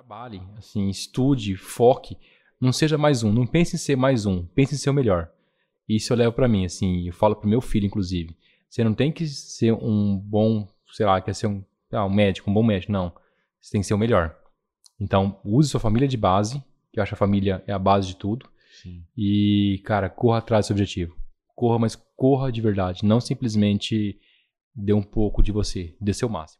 Trabalhe, assim, estude, foque. Não seja mais um. Não pense em ser mais um. Pense em ser o melhor. Isso eu levo para mim, assim. Eu falo pro meu filho, inclusive. Você não tem que ser um bom, sei lá, quer ser um, ah, um médico, um bom médico. Não. Você tem que ser o melhor. Então, use sua família de base, que eu acho que a família é a base de tudo. Sim. E, cara, corra atrás do seu objetivo. Corra, mas corra de verdade. Não simplesmente dê um pouco de você. Dê seu máximo.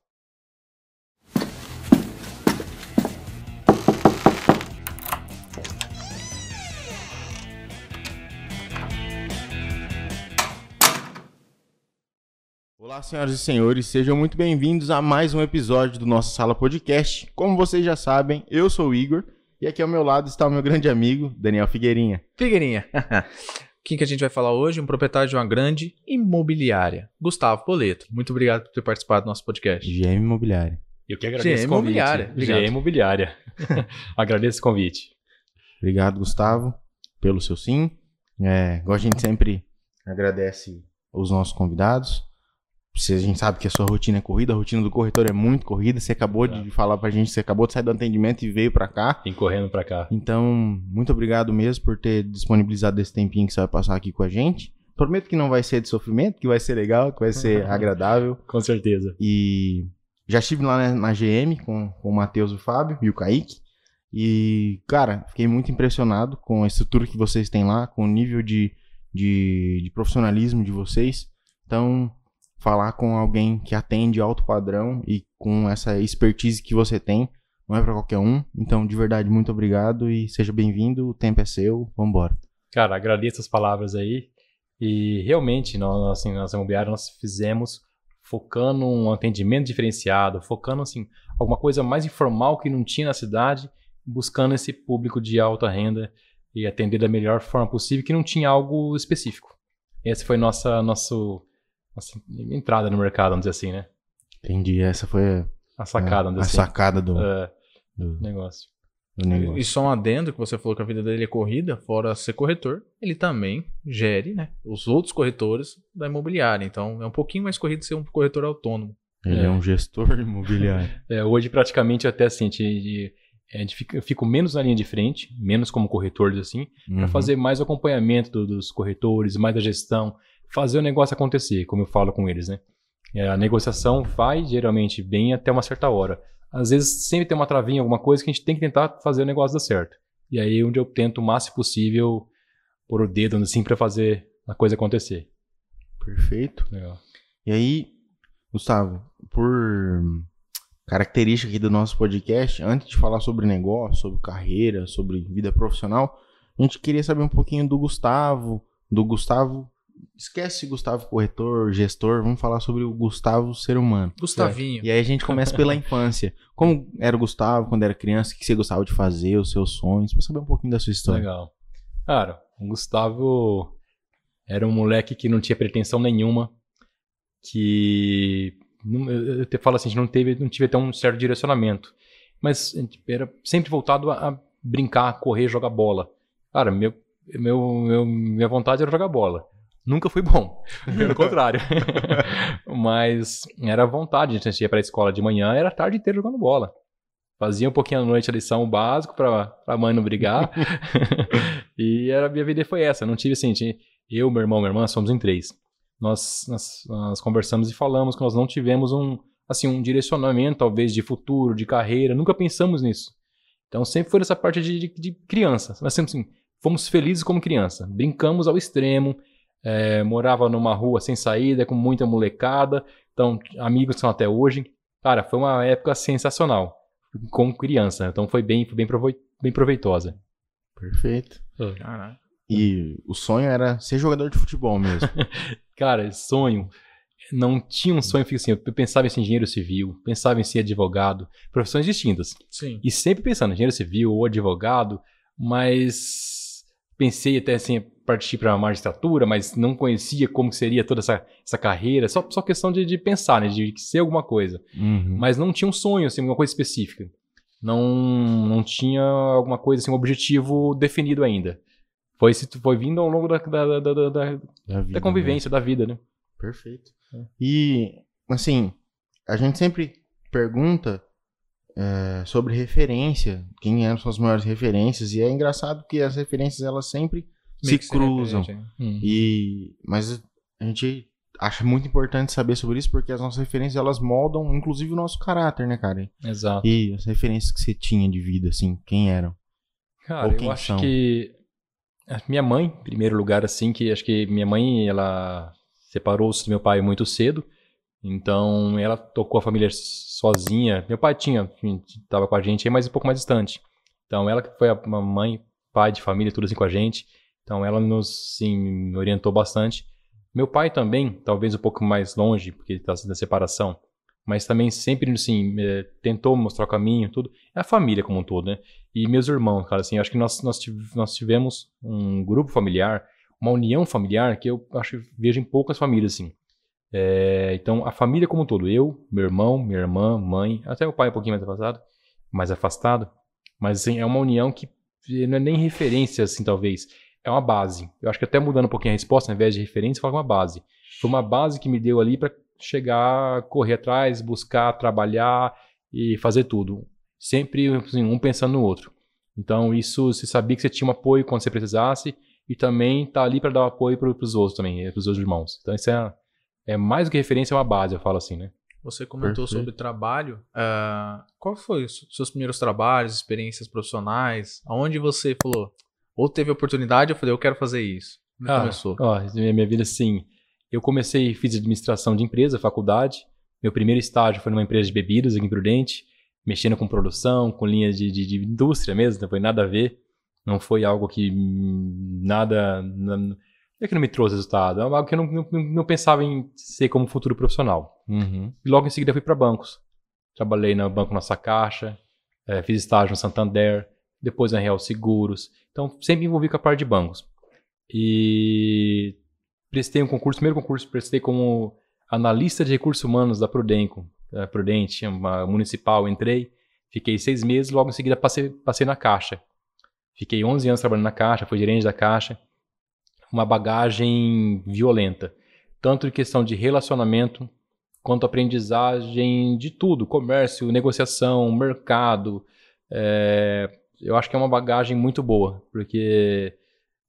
Olá, senhoras e senhores, sejam muito bem-vindos a mais um episódio do nosso Sala Podcast. Como vocês já sabem, eu sou o Igor e aqui ao meu lado está o meu grande amigo, Daniel Figueirinha. Figueirinha. Quem que a gente vai falar hoje? Um proprietário de uma grande imobiliária, Gustavo Poleto. Muito obrigado por ter participado do nosso podcast. GM Imobiliária. Eu que agradeço GM o convite. Imobiliária, obrigado. GM Imobiliária. agradeço o convite. Obrigado, Gustavo, pelo seu sim. É, igual a gente sempre agradece os nossos convidados. Se a gente sabe que a sua rotina é corrida, a rotina do corretor é muito corrida. Você acabou Tá. de falar pra gente, você acabou de sair do atendimento e veio pra cá. Vim correndo pra cá. Então, muito obrigado mesmo por ter disponibilizado esse tempinho que você vai passar aqui com a gente. Prometo que não vai ser de sofrimento, que vai ser legal, que vai ser agradável. Com certeza. E já estive lá na, na GM com, com o Matheus e o Fábio e o Kaique. E, cara, fiquei muito impressionado com a estrutura que vocês têm lá, com o nível de, de, de profissionalismo de vocês. Então, falar com alguém que atende alto padrão e com essa expertise que você tem, não é pra qualquer um. Então, de verdade, muito obrigado e seja bem-vindo. O tempo é seu. Vambora. Cara, agradeço as palavras aí. E realmente, nós, assim, nós imobiliária, nós fizemos focando um atendimento diferenciado, focando assim, alguma coisa mais informal que não tinha na cidade, buscando esse público de alta renda e atender da melhor forma possível, que não tinha algo específico. Essa foi nossa, nosso, nossa entrada no mercado, vamos dizer assim, né? Entendi. Essa foi a, A sacada, a assim. sacada do, É, do, negócio. do negócio. E só um adendo que você falou que a vida dele é corrida, fora ser corretor, ele também gere né, os outros corretores da imobiliária. Então é um pouquinho mais corrido ser um corretor autônomo. Ele é, É. um gestor imobiliário. É, hoje, praticamente, até assim, de, de- é, de fica- eu fico menos na linha de frente, menos como corretor, assim, para Uhum. fazer mais o acompanhamento do- dos corretores, mais a gestão, fazer o negócio acontecer, como eu falo com eles, né? É, a negociação vai geralmente bem até uma certa hora. Às vezes sempre tem uma travinha, alguma coisa que a gente tem que tentar fazer o negócio dar certo. E aí é onde eu tento o máximo possível pôr o dedo assim para fazer a coisa acontecer. Perfeito. Legal. E aí, Gustavo, por característica aqui do nosso podcast, antes de falar sobre negócio, sobre carreira, sobre vida profissional, a gente queria saber um pouquinho do Gustavo, do Gustavo. Esquece Gustavo corretor, gestor, vamos falar sobre o Gustavo ser humano. Gustavinho. E aí a gente começa pela infância. Como era o Gustavo quando era criança? O que você gostava de fazer? Os seus sonhos? Pra saber um pouquinho da sua história. Legal. Cara, o Gustavo era um moleque que não tinha pretensão nenhuma, que eu te falo assim, a gente não teve, não tive até um certo direcionamento, mas era sempre voltado a, a brincar, correr, jogar bola. Cara, meu, meu, meu- minha vontade era jogar bola. Nunca fui bom, pelo contrário. mas era vontade, a gente ia pra escola de manhã, era a tarde inteira jogando bola. Fazia um pouquinho à noite a lição básico pra, pra mãe não brigar. e a minha vida foi essa. Não tive assim, eu, meu irmão, minha irmã, somos em três. Nós, nós, nós conversamos e falamos que nós não tivemos um, assim, um direcionamento, talvez, de futuro, de carreira. Nunca pensamos nisso. Então sempre foi essa parte de, de, de criança. Nós sempre assim, fomos felizes como criança. Brincamos ao extremo. É, morava numa rua sem saída, com muita molecada. Então, amigos são até hoje. Cara, foi uma época sensacional. Como criança. Então foi bem, foi bem, provoi- bem proveitosa. Perfeito. Caraca. E o sonho era ser jogador de futebol mesmo. Cara, sonho. Não tinha um sonho fixo assim. Eu pensava em ser engenheiro civil, pensava em ser advogado, profissões distintas. Sim. E sempre pensando, engenheiro civil ou advogado, mas pensei até assim, partir para magistratura, mas não conhecia como seria toda essa, essa carreira. Só, só questão de, de pensar, né? De ser alguma coisa. Uhum. Mas não tinha um sonho, assim, uma coisa específica. Não, não tinha alguma coisa, assim, um objetivo definido ainda. Foi, foi vindo ao longo da, da, da, da, da- Da, vida da convivência, da vida, né? Perfeito. E, assim, a gente sempre pergunta é, sobre referência, quem eram suas maiores referências, e é engraçado que as referências elas sempre se cruzam. né? Hum. E mas a gente acha muito importante saber sobre isso porque as nossas referências elas moldam inclusive o nosso caráter, né, cara? Exato. E as referências que você tinha de vida assim, quem eram? Cara, Ou eu quem acho são? que a minha mãe, em primeiro lugar, assim, que acho que minha mãe, ela separou-se do meu pai muito cedo, então ela tocou a família sozinha. Meu pai tinha, estava com a gente aí, mas um pouco mais distante. Então ela que foi a mãe, pai de família, tudo assim com a gente. Então ela nos, sim, orientou bastante. Meu pai também, talvez um pouco mais longe, porque ele está na separação, mas também sempre, assim, eh, tentou mostrar o caminho, tudo. É a família como um todo, né? E meus irmãos, cara, assim, acho que nós, nós, tiv- nós tivemos um grupo familiar, uma união familiar que eu acho vejo em poucas famílias, assim. É, então, a família como um todo, eu, meu irmão, minha irmã, mãe, até o pai um pouquinho mais afastado, mais afastado, mas assim, é uma união que não é nem referência, assim, talvez, é uma base. Eu acho que até mudando um pouquinho a resposta, ao invés de referência, fala uma base. Foi uma base que me deu ali para chegar, correr atrás, buscar, trabalhar e fazer tudo. Sempre assim, um pensando no outro. Então, isso, você sabia que você tinha um apoio quando você precisasse e também tá ali para dar apoio para os outros também, para os outros irmãos. Então, isso é, é mais do que referência, é uma base, eu falo assim, né? Você comentou Perfeito. sobre trabalho. ah, qual foi os seus primeiros trabalhos, experiências profissionais? Aonde você falou, ou teve oportunidade, eu falei, eu quero fazer isso. Ah, começou? Ó, minha, minha vida, assim, eu comecei, fiz administração de empresa, faculdade. Meu primeiro estágio foi numa empresa de bebidas aqui em Prudente, mexendo com produção, com linhas de, de, de indústria mesmo, não foi nada a ver. Não foi algo que hum, nada. Não é que não me trouxe resultado, é algo que eu não, não, não pensava em ser como futuro profissional. Uhum. E logo em seguida fui para bancos. Trabalhei no Banco Nossa Caixa, eh, fiz estágio no Santander, depois na Real Seguros. Então, sempre envolvi com a parte de bancos. E prestei um concurso, primeiro concurso, prestei como analista de recursos humanos da Prudenco, da Prudente, uma municipal, entrei, fiquei seis meses, logo em seguida passei, passei na Caixa. Fiquei 11 anos trabalhando na Caixa, fui gerente da Caixa. Uma bagagem violenta, tanto em questão de relacionamento, quanto aprendizagem de tudo, comércio, negociação, mercado. É, eu acho que é uma bagagem muito boa, porque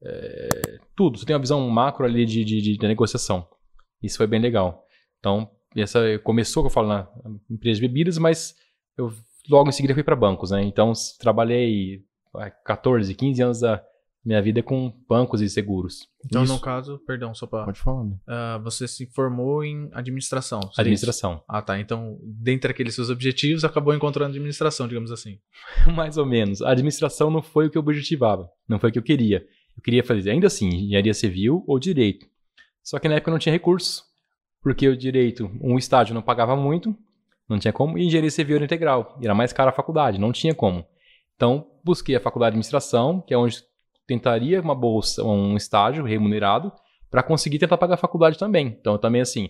é, tudo, você tem uma visão macro ali de, de, de- negociação. Isso foi bem legal. Então, essa começou, que eu falo, na empresa de bebidas, mas eu logo em seguida fui para bancos, né? Então, trabalhei vai, 14, 15 anos da minha vida com bancos e seguros. Então, Isso. no caso, perdão, só pra. Pode falar. né? ah, você se formou em administração. Administração. Ah, tá. Então, dentre aqueles seus objetivos, acabou encontrando administração, digamos assim. Mais ou menos. A administração não foi o que eu objetivava. Não foi o que eu queria. Eu queria fazer, ainda assim, engenharia civil ou direito. Só que na época eu não tinha recursos. Porque o direito, um estágio não pagava muito, não tinha como, e engenharia civil era integral. E era mais cara a faculdade, não tinha como. Então, busquei a faculdade de administração, que é onde tentaria uma bolsa, um estágio remunerado, para conseguir tentar pagar a faculdade também. Então, também assim,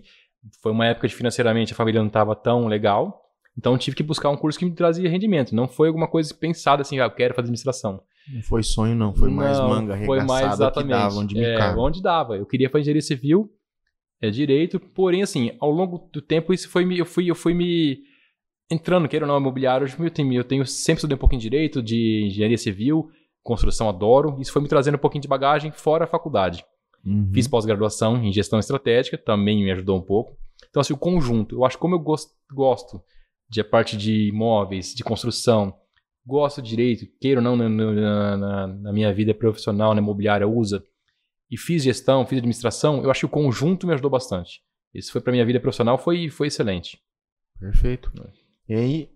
foi uma época de financeiramente a família não estava tão legal, então tive que buscar um curso que me trazia rendimento. Não foi alguma coisa pensada assim, ah, eu quero fazer administração. Não foi sonho, não. Foi mais Não, manga foi mais arregaçada que exatamente. dava onde me é, onde dava. Eu queria fazer engenharia civil, é direito, porém assim, ao longo do tempo isso foi me, eu fui eu fui me entrando, queira ou não, imobiliário, eu tenho, eu tenho sempre estudei um pouquinho de direito, de engenharia civil, construção adoro. Isso foi me trazendo um pouquinho de bagagem fora a faculdade. Uhum. Fiz pós-graduação em gestão estratégica, também me ajudou um pouco. Então, assim, o conjunto. Eu acho como eu gosto, gosto de a parte de imóveis, de construção, gosto de direito, queira ou não, na, na- na- minha vida profissional, na imobiliária, usa, e fiz gestão, fiz administração, eu acho que o conjunto me ajudou bastante. Isso foi para minha vida profissional, foi, foi excelente. Perfeito. E aí,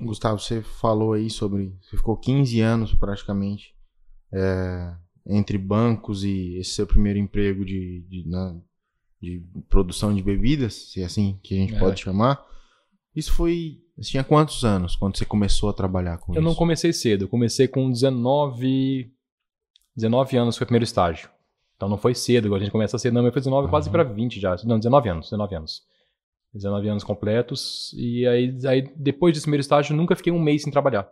Gustavo, você falou aí sobre. Você ficou 15 anos praticamente é, entre bancos e esse seu primeiro emprego de, de, na- de produção de bebidas, se é assim que a gente É. pode chamar. Isso foi. Você tinha quantos anos quando você começou a trabalhar com Eu isso? não comecei cedo, eu comecei com 19, 19 anos, foi o primeiro estágio. Então não foi cedo, a gente começa cedo, não, mas foi 19 quase Uhum. para 20 já. Não, 19 anos, 19 anos. 19 anos completos. E aí, aí depois desse primeiro estágio, eu nunca fiquei um mês sem trabalhar.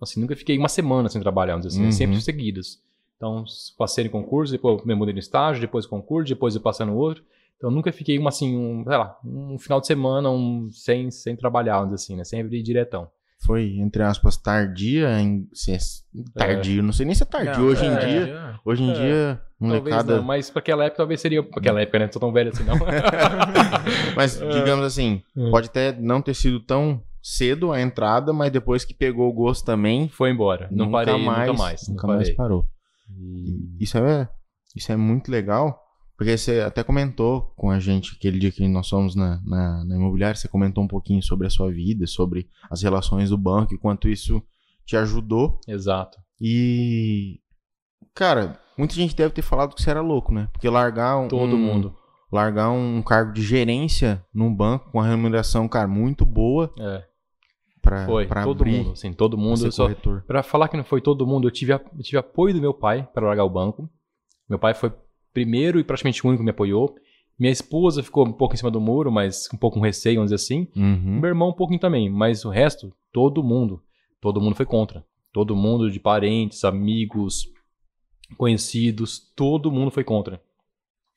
Assim, nunca fiquei uma semana sem trabalhar, vamos dizer assim, Uhum. sempre seguidas. Então, passei no concurso, depois me mudei no estágio, depois concurso, depois eu passei no outro. Então, nunca fiquei uma assim, um, sei lá, um final de semana um, sem, sem trabalhar, vamos dizer assim, né? Sempre diretão. Foi, entre aspas, tardia. Em, se é tardio, não sei nem se é tardio. Não, hoje em é, dia, é. hoje em É, dia, Talvez molecada. não, mas pra aquela época talvez seria. Pra aquela época, né? Não sou tão velho assim, não. Mas, digamos assim, É. pode até não ter sido tão cedo a entrada, mas depois que pegou o gosto também, Foi embora. Não nunca parei mais, nunca mais. Nunca mais parou. E- Isso é, isso é muito legal, porque você até comentou com a gente aquele dia que nós fomos na, na, na imobiliária, você comentou um pouquinho sobre a sua vida, sobre as relações do banco e quanto isso te ajudou. Exato. E, cara, muita gente deve ter falado que você era louco, né? Porque largar um, Todo mundo. largar um cargo de gerência num banco com uma remuneração, cara, muito boa É, pra, foi. pra todo abrir, mundo. Assim, todo pra mundo. eu Só. Pra falar que não foi todo mundo, eu tive, a- eu tive apoio do meu pai para largar o banco. Meu pai foi primeiro e praticamente o único que me apoiou. Minha esposa ficou um pouco em cima do muro, mas um pouco com receio, vamos dizer assim. Uhum. Meu irmão um pouquinho também, mas o resto, todo mundo. Todo mundo foi contra. Todo mundo de parentes, amigos, conhecidos, todo mundo foi contra.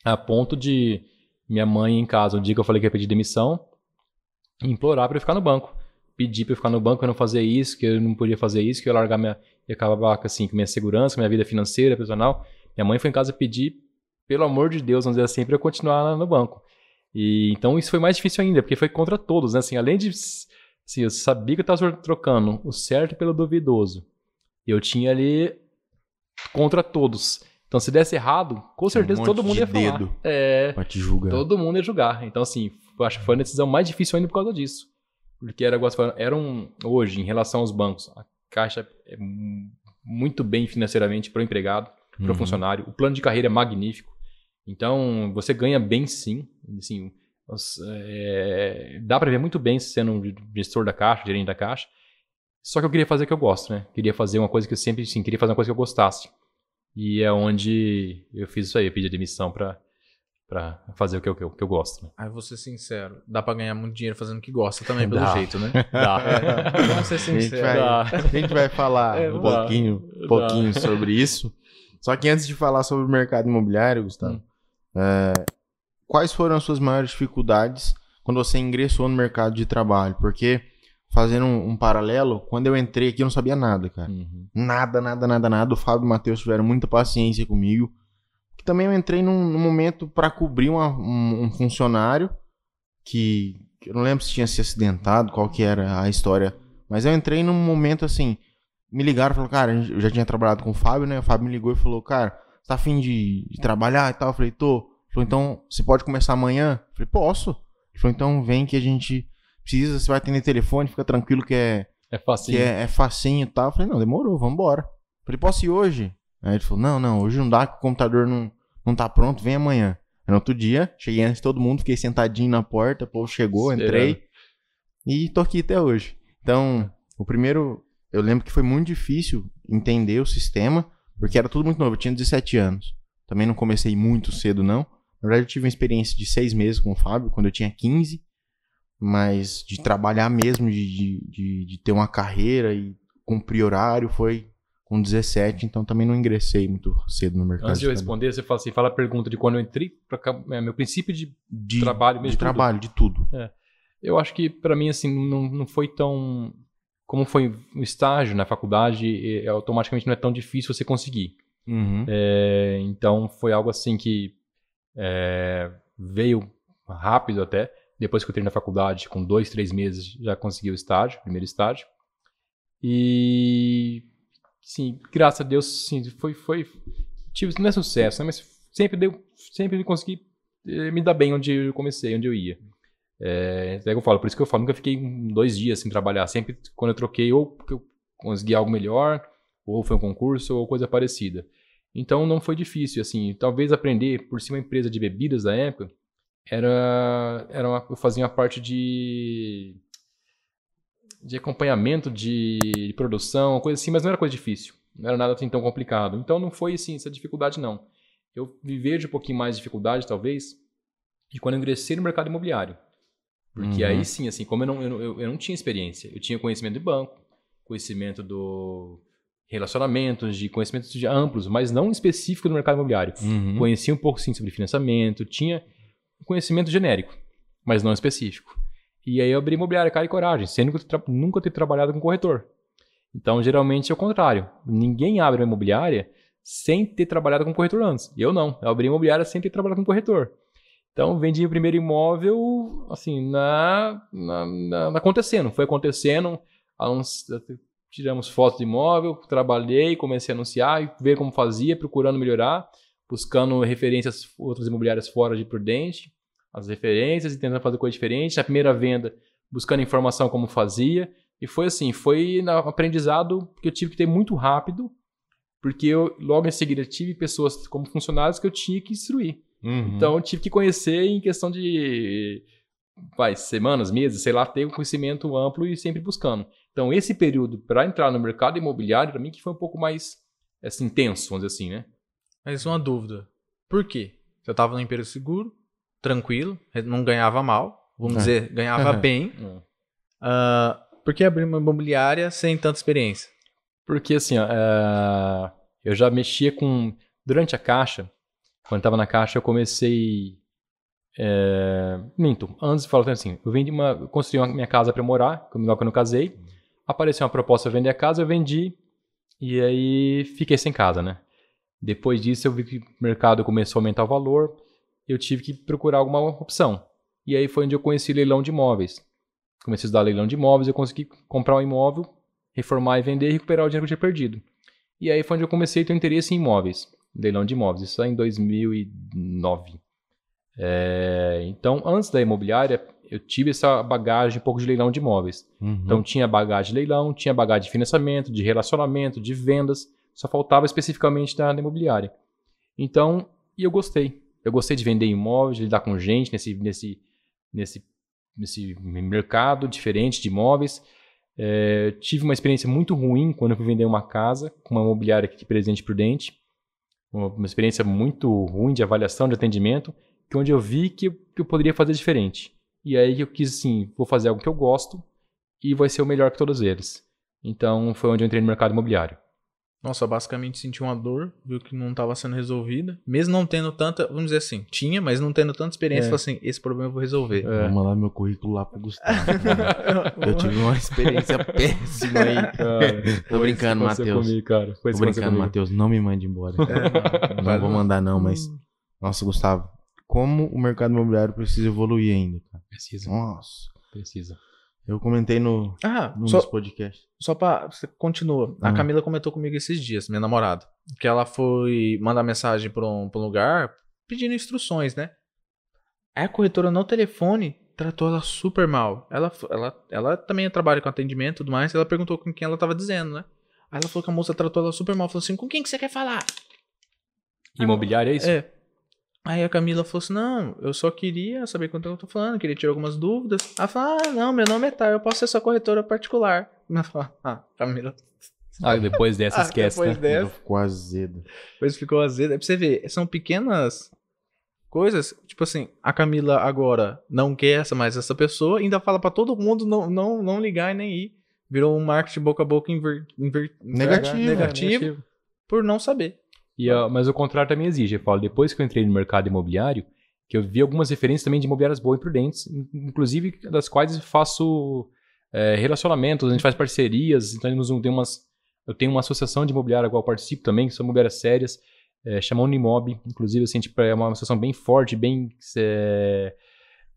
A ponto de minha mãe em casa, o dia que eu falei que ia pedir demissão, implorar para eu ficar no banco. Pedir para eu ficar no banco, eu não fazer isso, que eu não podia fazer isso, que eu ia largar minha. ia acabar assim, com minha segurança, com minha vida financeira, profissional. Minha mãe foi em casa pedir, pelo amor de Deus, vamos dizer assim, para eu continuar lá no banco. E então isso foi mais difícil ainda, porque foi contra todos, né? Assim, além de assim, eu sabia que eu estava trocando o certo pelo duvidoso. Eu tinha ali contra todos. Então se desse errado, com certeza monte todo mundo de ia falar. dedo. É, Pra te julgar. todo mundo ia julgar. Então assim, eu acho que foi a decisão mais difícil ainda por causa disso. Porque era, era um hoje em relação aos bancos, a Caixa é mu- muito bem financeiramente para o empregado, para o Uhum. funcionário. O plano de carreira é magnífico. Então, você ganha bem sim. Assim, é, dá para ver muito bem sendo um gestor da Caixa, gerente da Caixa. Só que eu queria fazer o que eu gosto, né? Queria fazer uma coisa que eu sempre, sim, queria fazer uma coisa que eu gostasse. E é onde eu fiz isso aí, eu pedi a demissão para para fazer o que eu, que eu, que eu gosto. Né? Aí vou ser sincero, dá pra ganhar muito dinheiro fazendo o que gosta também, pelo Dá. jeito, né? Dá. É, vamos ser A gente sinceros. vai, a gente vai falar É, um dá. pouquinho, Dá. pouquinho sobre isso. Só que antes de falar sobre o mercado imobiliário, Gustavo, Hum. É, quais foram as suas maiores dificuldades quando você ingressou no mercado de trabalho? Porque, fazendo um, um paralelo, quando eu entrei aqui eu não sabia nada, cara. Uhum. Nada, nada, nada, nada. O Fábio e o Matheus tiveram muita paciência comigo. Que também eu entrei num, num momento para cobrir uma- um, um funcionário que, eu não lembro se tinha se acidentado, qual que era a história. Mas eu entrei num momento assim. Me ligaram e falaram, cara, eu já tinha trabalhado com o Fábio, né? O Fábio me ligou e falou, cara, tá afim de, de trabalhar e tal? Eu falei, tô. Ele falou, então, você pode começar amanhã? Eu falei, posso. Ele falou, então vem que a gente precisa, você vai atender telefone, fica tranquilo que é, É fácil. que é, é facinho e tal. Eu falei, não, demorou, vambora. Falei, posso ir hoje? Aí ele falou, não, não, hoje não dá, que o computador não, não tá pronto, vem amanhã. Aí no outro dia, cheguei antes de todo mundo, fiquei sentadinho na porta, o povo chegou, Esperando. entrei e tô aqui até hoje. Então, o primeiro, eu lembro que foi muito difícil entender o sistema, porque era tudo muito novo, eu tinha 17 anos. Também não comecei muito cedo, não. Na verdade, eu tive uma experiência de seis meses com o Fábio, quando eu tinha 15, mas de trabalhar mesmo, de, de, de, ter uma carreira e cumprir horário foi com 17, então também não ingressei muito cedo no mercado. Antes de eu responder, você fala assim, fala a pergunta de quando eu entrei pra é, meu princípio de de trabalho mesmo. de tudo. trabalho, de tudo. Eu acho que pra mim assim não, não foi tão como foi o estágio na faculdade, é, automaticamente não é tão difícil você conseguir. Uhum. É, então foi algo assim que é, veio rápido até. Depois que eu entrei na faculdade, com dois, três meses, já consegui o estágio, primeiro estágio. E sim, graças a Deus, sim, foi, foi tive não é sucesso, né, mas sempre deu, sempre consegui eh, me dar bem onde eu comecei, onde eu ia. É, é que eu falo, por isso que eu falo, nunca fiquei dois dias sem trabalhar. Sempre quando eu troquei, ou porque eu consegui algo melhor, ou foi um concurso, ou coisa parecida. Então não foi difícil, assim, talvez aprender por ser uma empresa de bebidas da época, era, era uma, eu fazia uma parte de de acompanhamento de, de produção, coisa assim, mas não era coisa difícil, não era nada assim tão complicado. Então não foi assim essa dificuldade não. Eu viver de um pouquinho mais de dificuldade talvez de quando eu ingressei no mercado imobiliário. Porque Uhum. aí sim, assim, como eu não, eu, eu, não tinha experiência, eu tinha conhecimento de banco, conhecimento do relacionamentos, de conhecimentos de amplos, mas não específico do mercado imobiliário. Uhum. Conhecia um pouco sim sobre financiamento, tinha conhecimento genérico, mas não específico. E aí eu abri imobiliária, cara e coragem, sendo que eu tra- nunca ter trabalhado com corretor. Então, geralmente é o contrário. Ninguém abre uma imobiliária sem ter trabalhado com corretor antes. Eu não. Eu abri imobiliária sem ter trabalhado com corretor. Então, vendi o primeiro imóvel, assim, na, na, na- acontecendo. Foi acontecendo. uns- tiramos fotos do imóvel, trabalhei, comecei a anunciar, e ver como fazia, procurando melhorar, buscando referências, outras imobiliárias fora de Prudente, as referências e tentando fazer coisa diferente. Na primeira venda, buscando informação como fazia. E foi assim, foi um aprendizado que eu tive que ter muito rápido, porque eu logo em seguida tive pessoas como funcionários que eu tinha que instruir. Uhum. Então eu tive que conhecer em questão de vai, semanas, meses, sei lá, ter um conhecimento amplo e sempre buscando. Então esse período para entrar no mercado imobiliário para mim que foi um pouco mais assim, intenso, vamos dizer assim, né? Mas uma dúvida. Por quê? Você tava no emprego seguro, tranquilo, não ganhava mal, vamos É. dizer, ganhava bem. Ah, por que abrir uma imobiliária sem tanta experiência? Porque assim, ó, é, eu já mexia com. Durante a caixa, quando estava na caixa, eu comecei. É, minto, antes falando assim, eu vendi uma. eu construí uma minha casa para morar, quando eu não casei. Apareceu uma proposta para vender a casa, eu vendi. E aí fiquei sem casa, né? Depois disso, eu vi que o mercado começou a aumentar o valor. Eu tive que procurar alguma opção. E aí foi onde eu conheci leilão de imóveis. Comecei a estudar leilão de imóveis, eu consegui comprar um imóvel reformar e vender e recuperar o dinheiro que eu tinha perdido. E aí foi onde eu comecei a ter interesse em imóveis, leilão de imóveis, isso aí em 2009. É, então, antes da imobiliária, eu tive essa bagagem um pouco de leilão de imóveis. Uhum. Então, tinha bagagem de leilão, tinha bagagem de financiamento, de relacionamento, de vendas, só faltava especificamente da, da imobiliária. Então, e eu gostei. Eu gostei de vender imóveis, de lidar com gente nesse, nesse, nesse, nesse mercado diferente de imóveis. É, tive uma experiência muito ruim quando eu fui vender uma casa com uma imobiliária aqui de Presidente Prudente. Uma, experiência muito ruim de avaliação, de atendimento, que onde eu vi que, que eu poderia fazer diferente. E aí eu quis assim, vou fazer algo que eu gosto e vai ser o melhor que todos eles. Então foi onde eu entrei no mercado imobiliário. Nossa, basicamente senti uma dor, viu que não estava sendo resolvida. Mesmo não tendo tanta, vamos dizer assim, tinha, mas não tendo tanta experiência, É. falei assim, esse problema eu vou resolver. É. Vou mandar meu currículo lá pro Gustavo. eu tive uma experiência péssima aí. Tô brincando, Matheus. comigo, cara. Foi Tô brincando. Matheus. Não me mande embora. É, Não vou mandar, não, mas. Nossa, Gustavo. Como o mercado imobiliário precisa evoluir ainda, cara. Precisa, Nossa. precisa. Eu comentei no, Ah, num só, dos podcasts. só pra. Você continua. A Ah. Camila comentou comigo esses dias, minha namorada. Que ela foi mandar mensagem pra um, pra um lugar pedindo instruções, né? Aí a corretora no telefone tratou ela super mal. Ela, ela, ela também trabalha com atendimento e tudo mais. Ela perguntou com quem ela tava dizendo, né? Aí ela falou que a moça tratou ela super mal. Falou assim: com quem que você quer falar? Imobiliário é isso? É. Aí a Camila falou assim: não, eu só queria saber quanto eu tô falando, queria tirar algumas dúvidas. Ela falou: ah, não, meu nome é tal, eu posso ser sua corretora particular. Ela falou: ah, Camila. Ah, depois dessa Ah, esquece, depois né? dessa. Ficou azedo. Depois ficou azedo. É pra você ver, são pequenas coisas. Tipo assim, a Camila agora não quer essa mais essa pessoa, ainda fala pra todo mundo não, não, não ligar e nem ir. Virou um marketing boca a boca inver, inver- Negativo, negativo por não saber. E, ó, mas o contrário também exige. Eu falo, depois que eu entrei no mercado imobiliário, que eu vi algumas referências também de imobiliárias boas e prudentes, in- inclusive das quais faço é, relacionamentos, a gente faz parcerias, então tem umas, eu tenho uma associação de imobiliária a qual eu participo também, que são imobiliárias sérias, é, chama Unimob, inclusive assim, tipo, é uma associação bem forte, bem é,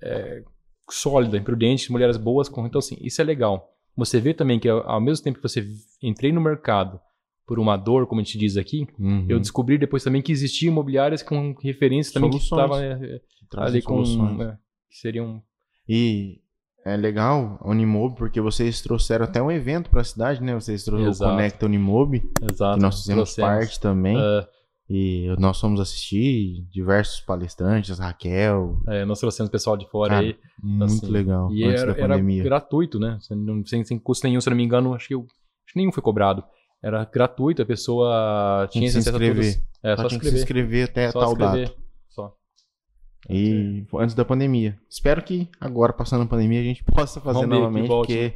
é, sólida, imprudente, mulheres boas, então assim, isso é legal. Você vê também que ao mesmo tempo que você entrei no mercado por uma dor, como a gente diz aqui, Uhum. eu descobri depois também que existiam imobiliárias com referências também que Soluções. estavam é, ali com soluções. é, que seriam E é legal a Unimob, porque vocês trouxeram até um evento pra cidade, né? Vocês trouxeram o. Conecta Unimob, exato que nós fizemos trouxemos. parte também. É, E nós fomos assistir diversos palestrantes, Raquel. é, nós trouxemos pessoal de fora Cara, aí Muito assim, legal. e antes era, da era gratuito, né? Sem, sem, sem custo nenhum, se não me engano, acho que, eu, acho que nenhum foi cobrado. Era gratuito, a pessoa Tinha se a inscrever. É, Só, só, tinha que se inscrever até Só tal escrever. data. Só. E foi antes da pandemia. Espero que agora, passando a pandemia, a gente possa fazer Vamos novamente, porque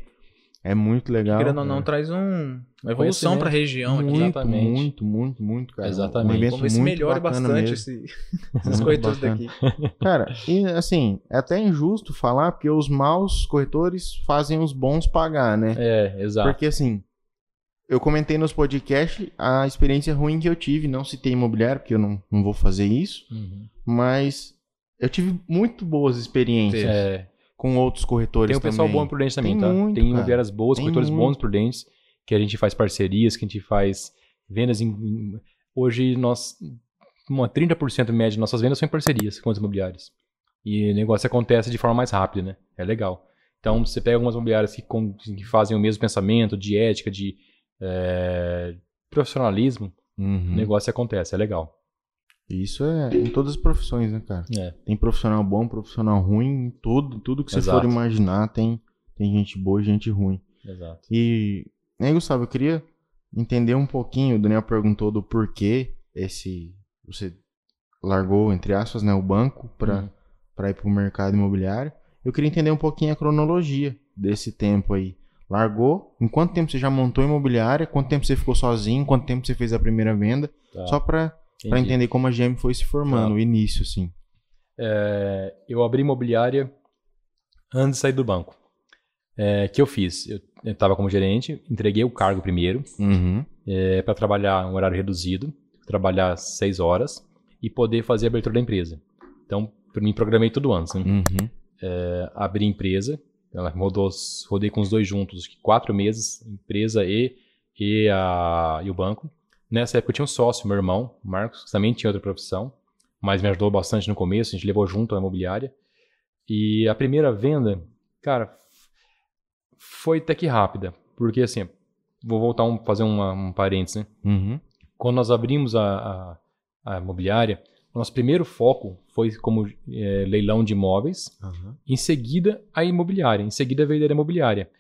É muito legal. Querendo ou não, é. traz um, uma evolução Conhecimento. pra região aqui. muito, Exatamente. muito, muito, muito, cara. Exatamente. Um ver se melhore bastante esse, esses corretores daqui. Cara, e assim, é até injusto falar, porque os maus corretores fazem os bons pagar, né? É, exato. Porque assim, eu comentei nos podcasts a experiência ruim que eu tive, não citei imobiliário, porque eu não, não vou fazer isso, Uhum. mas eu tive muito boas experiências É, com outros corretores tem um pessoal também. bom e prudente também, Tem tá? muito, tem imobiliárias boas, Tem corretores muito. bons e prudentes, que a gente faz parcerias, que a gente faz vendas em... em- Hoje nós... Uma 30% média de nossas vendas são em parcerias com as imobiliárias. E o negócio acontece de forma mais rápida, né? É legal. Então, você pega algumas imobiliárias que, com- que fazem o mesmo pensamento, de ética, de é, profissionalismo, o Uhum. negócio acontece, é legal. Isso é em todas as profissões, né, cara? É. Tem profissional bom, profissional ruim, tudo, tudo que você Exato. for imaginar tem, tem gente boa e gente ruim. Exato. E, aí, Gustavo, eu queria entender um pouquinho, o Daniel perguntou do porquê esse você largou, entre aspas, né, o banco para Uhum. para ir pro mercado imobiliário. Eu queria entender um pouquinho a cronologia desse tempo aí. Largou? Em quanto tempo você já montou a imobiliária? Quanto tempo você ficou sozinho? Quanto tempo você fez a primeira venda? Tá. Só para para entender como a GM foi se formando, Tá. o início, assim. É, eu abri imobiliária antes de sair do banco. É, que eu fiz? Eu estava como gerente, entreguei o cargo primeiro Uhum. é, para trabalhar um horário reduzido, trabalhar seis horas e poder fazer a abertura da empresa. Então, eu me programei tudo antes. Né? Uhum. É, abri empresa, ela rodou, rodei com os dois juntos, quatro meses, empresa e, e, a, e o banco. Nessa época eu tinha um sócio, meu irmão, Marcos, que também tinha outra profissão, mas me ajudou bastante no começo, a gente levou junto a imobiliária. E a primeira venda, cara, foi até que rápida, porque assim, vou voltar um, fazer uma, um parênteses, né? Uhum. Quando nós abrimos a, a, a imobiliária, nosso primeiro foco foi como eh, leilão de imóveis, Uhum. em seguida a imobiliária, em seguida a verdadeira imobiliária.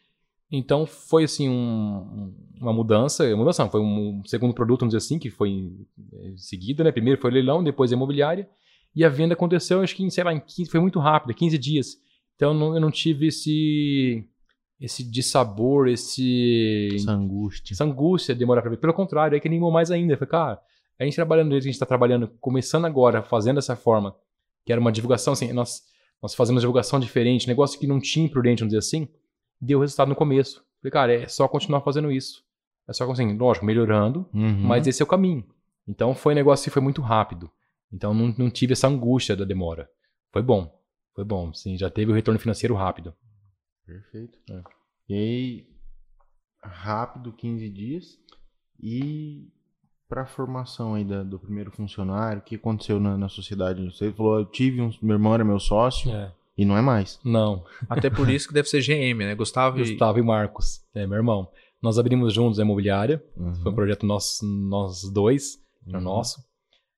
Então foi assim um- uma mudança, mudança foi um segundo produto, vamos dizer assim, que foi em, em seguida, né? Primeiro foi o leilão, depois a imobiliária, e a venda aconteceu, acho que em, sei lá, em 15, foi muito rápido, 15 dias. Então eu não, eu não tive esse esse dissabor, esse Essa angústia. essa angústia de demorar pra ver. Pelo contrário, aí que animou mais ainda. Falei, cara, a gente trabalhando do jeito que a gente está trabalhando, começando agora, fazendo dessa forma, que era uma divulgação, assim, nós, nós fazemos divulgação diferente, negócio que não tinha imprudente, vamos dizer assim, deu resultado no começo. Falei, cara, é só continuar fazendo isso. É só, assim, lógico, melhorando, Uhum. mas esse é o caminho. Então foi um negócio que foi muito rápido. Então não, não tive essa angústia da demora. Foi bom. Foi bom, sim, já teve o retorno financeiro rápido. Perfeito. É. E aí, rápido, 15 dias. E para a formação aí da- do primeiro funcionário, o que aconteceu na, na sociedade? Você falou, eu tive um, meu irmão era meu sócio É. e não é mais. Não, Até por isso que deve ser GM, né? Gustavo e... Gustavo e Marcos, é meu irmão. Nós abrimos juntos a imobiliária, Uhum. Foi um projeto nosso, nós dois, era Uhum. nosso.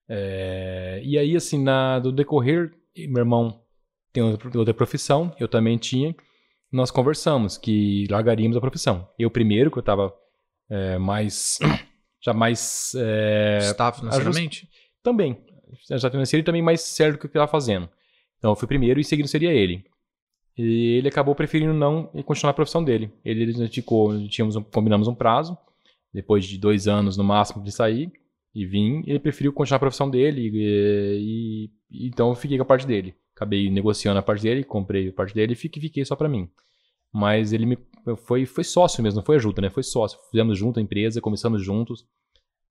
É, e aí, assim, na, do decorrer, meu irmão tem outra outra profissão, eu também tinha. Nós conversamos que largaríamos a profissão. Eu primeiro, que eu estava mais. Já mais. é, Estava financeiramente? também. Já financeiro e também mais certo do que eu estava fazendo. Então eu fui primeiro e seguindo seria ele. E ele acabou preferindo não continuar a profissão dele. Ele ele ficou, tínhamos um- combinamos um prazo, depois de dois anos no máximo de sair e vim. Ele preferiu continuar a profissão dele e, e- então eu fiquei com a parte dele. Acabei negociando a parte dele, comprei a parte dele e fiquei, fiquei só para mim. Mas ele me foi foi sócio mesmo, não foi ajuda, né? Foi sócio. Fizemos junto a empresa, começamos juntos.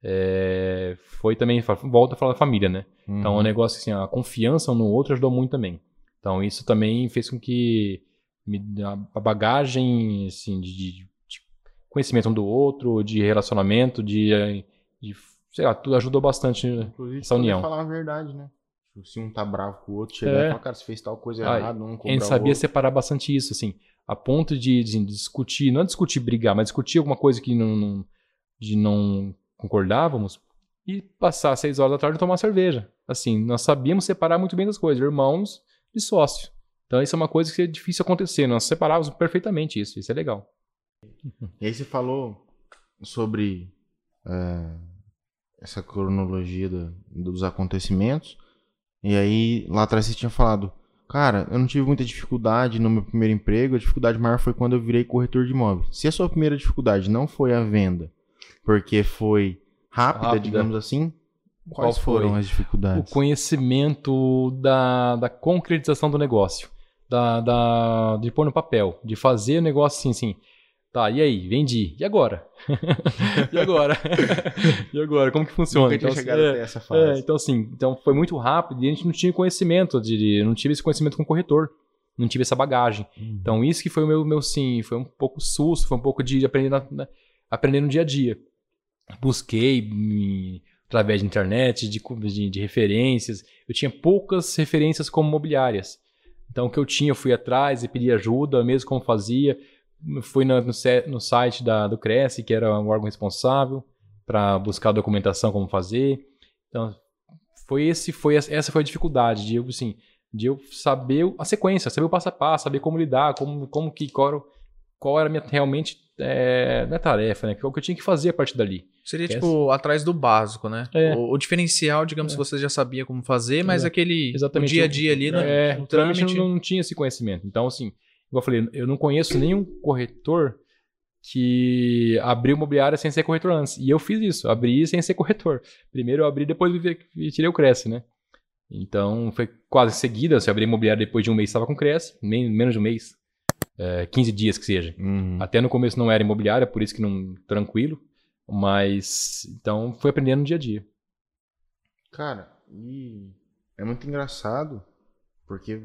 É, foi também volta a falar da família, né? Então, o Uhum. negócio assim, a confiança um no outro ajudou muito também. Então, isso também fez com que me, a a bagagem assim, de, de- conhecimento um do outro, de relacionamento, de, eh, de sei lá, tudo ajudou bastante. Inclusive, essa união. falar a verdade, né? Tipo, Se um tá bravo com o outro, chegar É. e falar, cara, você fez tal coisa Ah, errada, não A cobrar gente sabia separar bastante isso, assim, a ponto de, de discutir, não discutir brigar, mas discutir alguma coisa que não, não- de não concordávamos e passar seis horas da tarde e tomar cerveja. Assim, nós sabíamos separar muito bem das coisas, irmãos de sócio. Então isso é uma coisa que é difícil acontecer, nós separávamos perfeitamente isso, isso é legal. E aí você falou sobre é, essa cronologia do- dos acontecimentos. E aí, lá atrás você tinha falado, Cara, eu não tive muita dificuldade no meu primeiro emprego. A dificuldade maior foi quando eu virei corretor de imóveis. Se a sua primeira dificuldade não foi a venda, porque foi rápida, Rápida. digamos assim, quais Qual foi? foram as O dificuldades? conhecimento da, da concretização do negócio. Da, da, de pôr no papel. De fazer o negócio assim, assim. Tá, e aí? Vendi. E agora? e agora? e agora? Como que funciona? Nunca tinha Então, chegado é, até essa É, fase. então assim, então foi muito rápido e a gente não tinha conhecimento, de, não tive esse conhecimento com o corretor, não tive essa bagagem. Então isso que foi o meu, meu sim, foi um pouco susto, foi um pouco de aprender, na- na- aprender no dia a dia. Busquei me- através de internet, de, de, de referências, eu tinha poucas referências como imobiliárias. Então o que eu tinha, eu fui atrás e pedi ajuda, mesmo como fazia. Fui no, se- no site da, do Cresce, que era o órgão responsável, para buscar a documentação como fazer. Então, foi esse foi essa foi a dificuldade de eu assim de eu saber a sequência saber o passo a passo saber como lidar como como que qual, era qual era a minha realmente é, não é tarefa né o que eu tinha que fazer a partir dali Seria Essa- tipo atrás do básico, né? É. O, o diferencial, digamos, É. que você já sabia como fazer, mas É. aquele dia a dia ali, né? é, no trâmite. não, não tinha esse conhecimento então assim igual eu falei eu não conheço nenhum corretor que abriu imobiliária sem ser corretor antes e eu fiz isso abri sem ser corretor primeiro eu abri depois eu tirei o Cresce né Então, foi quase seguida. Se eu abri imobiliário depois de um mês, estava com Cresce. Men menos de um mês. É, 15 dias que seja. Uhum. Até no começo não era imobiliária, por isso que não... Tranquilo. Mas... Então, foi aprendendo no dia a dia. Cara, e é muito engraçado, porque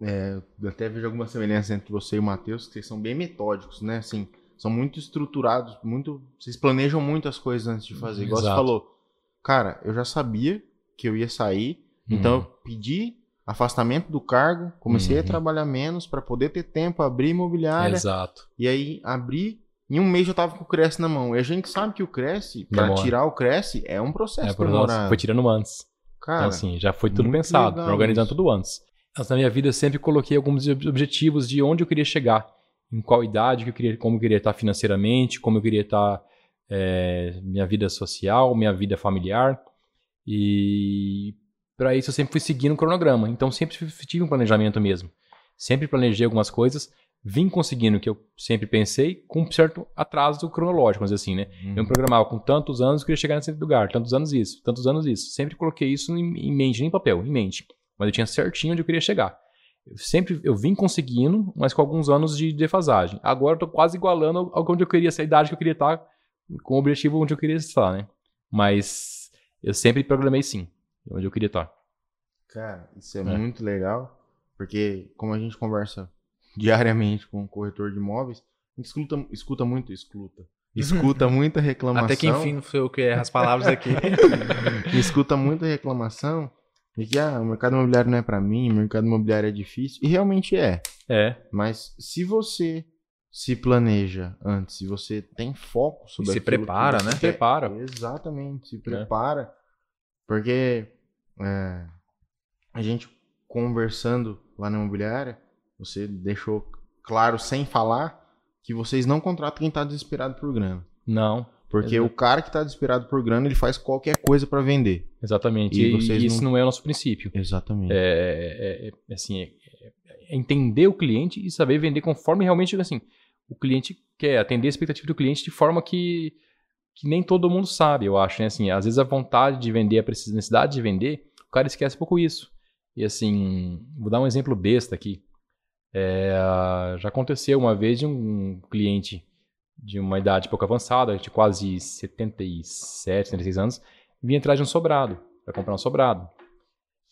é, eu até vejo alguma semelhança entre você e o Matheus, que vocês são bem metódicos, né? Assim, são muito estruturados, muito. Vocês planejam muito as coisas antes de fazer. Igual Exato. você falou, cara, eu já sabia que eu ia sair, então Uhum. eu pedi afastamento do cargo, comecei a Uhum. trabalhar menos para poder ter tempo, abrir imobiliária, Exato. e aí abri. Em um mês eu tava com o Cresce na mão. E a gente sabe que o Cresce, Demora. tirar o Cresce, é um processo É, por nós, foi tirando antes. Cara, Então, assim, já foi tudo pensado, organizando isso. tudo antes. Mas na minha vida eu sempre coloquei alguns ob- objetivos de onde eu queria chegar, em qual idade que eu queria, como eu queria estar financeiramente, como eu queria estar é, minha vida social, minha vida familiar. E para isso eu sempre fui seguindo um cronograma. Então sempre tive um planejamento mesmo. Sempre planejei algumas coisas, vim conseguindo o que eu sempre pensei com um certo atraso cronológico, mas assim, né? Uhum. Eu me programava com tantos anos eu queria chegar nesse lugar, tantos anos isso, tantos anos isso. Sempre coloquei isso em, em mente, nem em papel, em mente. Mas eu tinha certinho onde eu queria chegar. Eu sempre eu vim conseguindo, mas com alguns anos de defasagem. Agora eu tô quase igualando ao, onde eu queria, essa idade que eu queria estar, com o objetivo onde eu queria estar, né? Mas eu sempre programei sim, onde eu queria estar. Cara, isso é, É. muito legal, porque como a gente conversa diariamente com o corretor de imóveis, a gente escuta, escuta muito, escuta. Escuta muita reclamação. Até que enfim não foi eu que erro as palavras aqui. escuta muita reclamação de que ah, o mercado imobiliário não é pra mim, o mercado imobiliário é difícil. E realmente é. É, Mas se você se planeja antes, se você tem foco sobre se aquilo prepara, né? você Se prepara. quer, Exatamente, se prepara. Porque é, a gente conversando lá na imobiliária, você deixou claro sem falar que vocês não contratam quem tá desesperado por grana. não, Porque Exato. o cara que tá desesperado por grana, ele faz qualquer coisa pra vender. exatamente. E E, vocês isso não... é o nosso princípio. Exatamente. É, é- é- é assim, é- é entender o cliente e saber vender conforme realmente assim, o cliente quer, atender a expectativa do cliente de forma que, que nem todo mundo sabe, eu acho. Né? Assim, às vezes a vontade de vender, a necessidade de vender, o cara esquece um pouco isso. E assim, vou dar um exemplo besta aqui. É, já aconteceu uma vez de um cliente de uma idade pouco avançada, de quase 77, 76 anos, vinha atrás de um sobrado, para comprar um sobrado.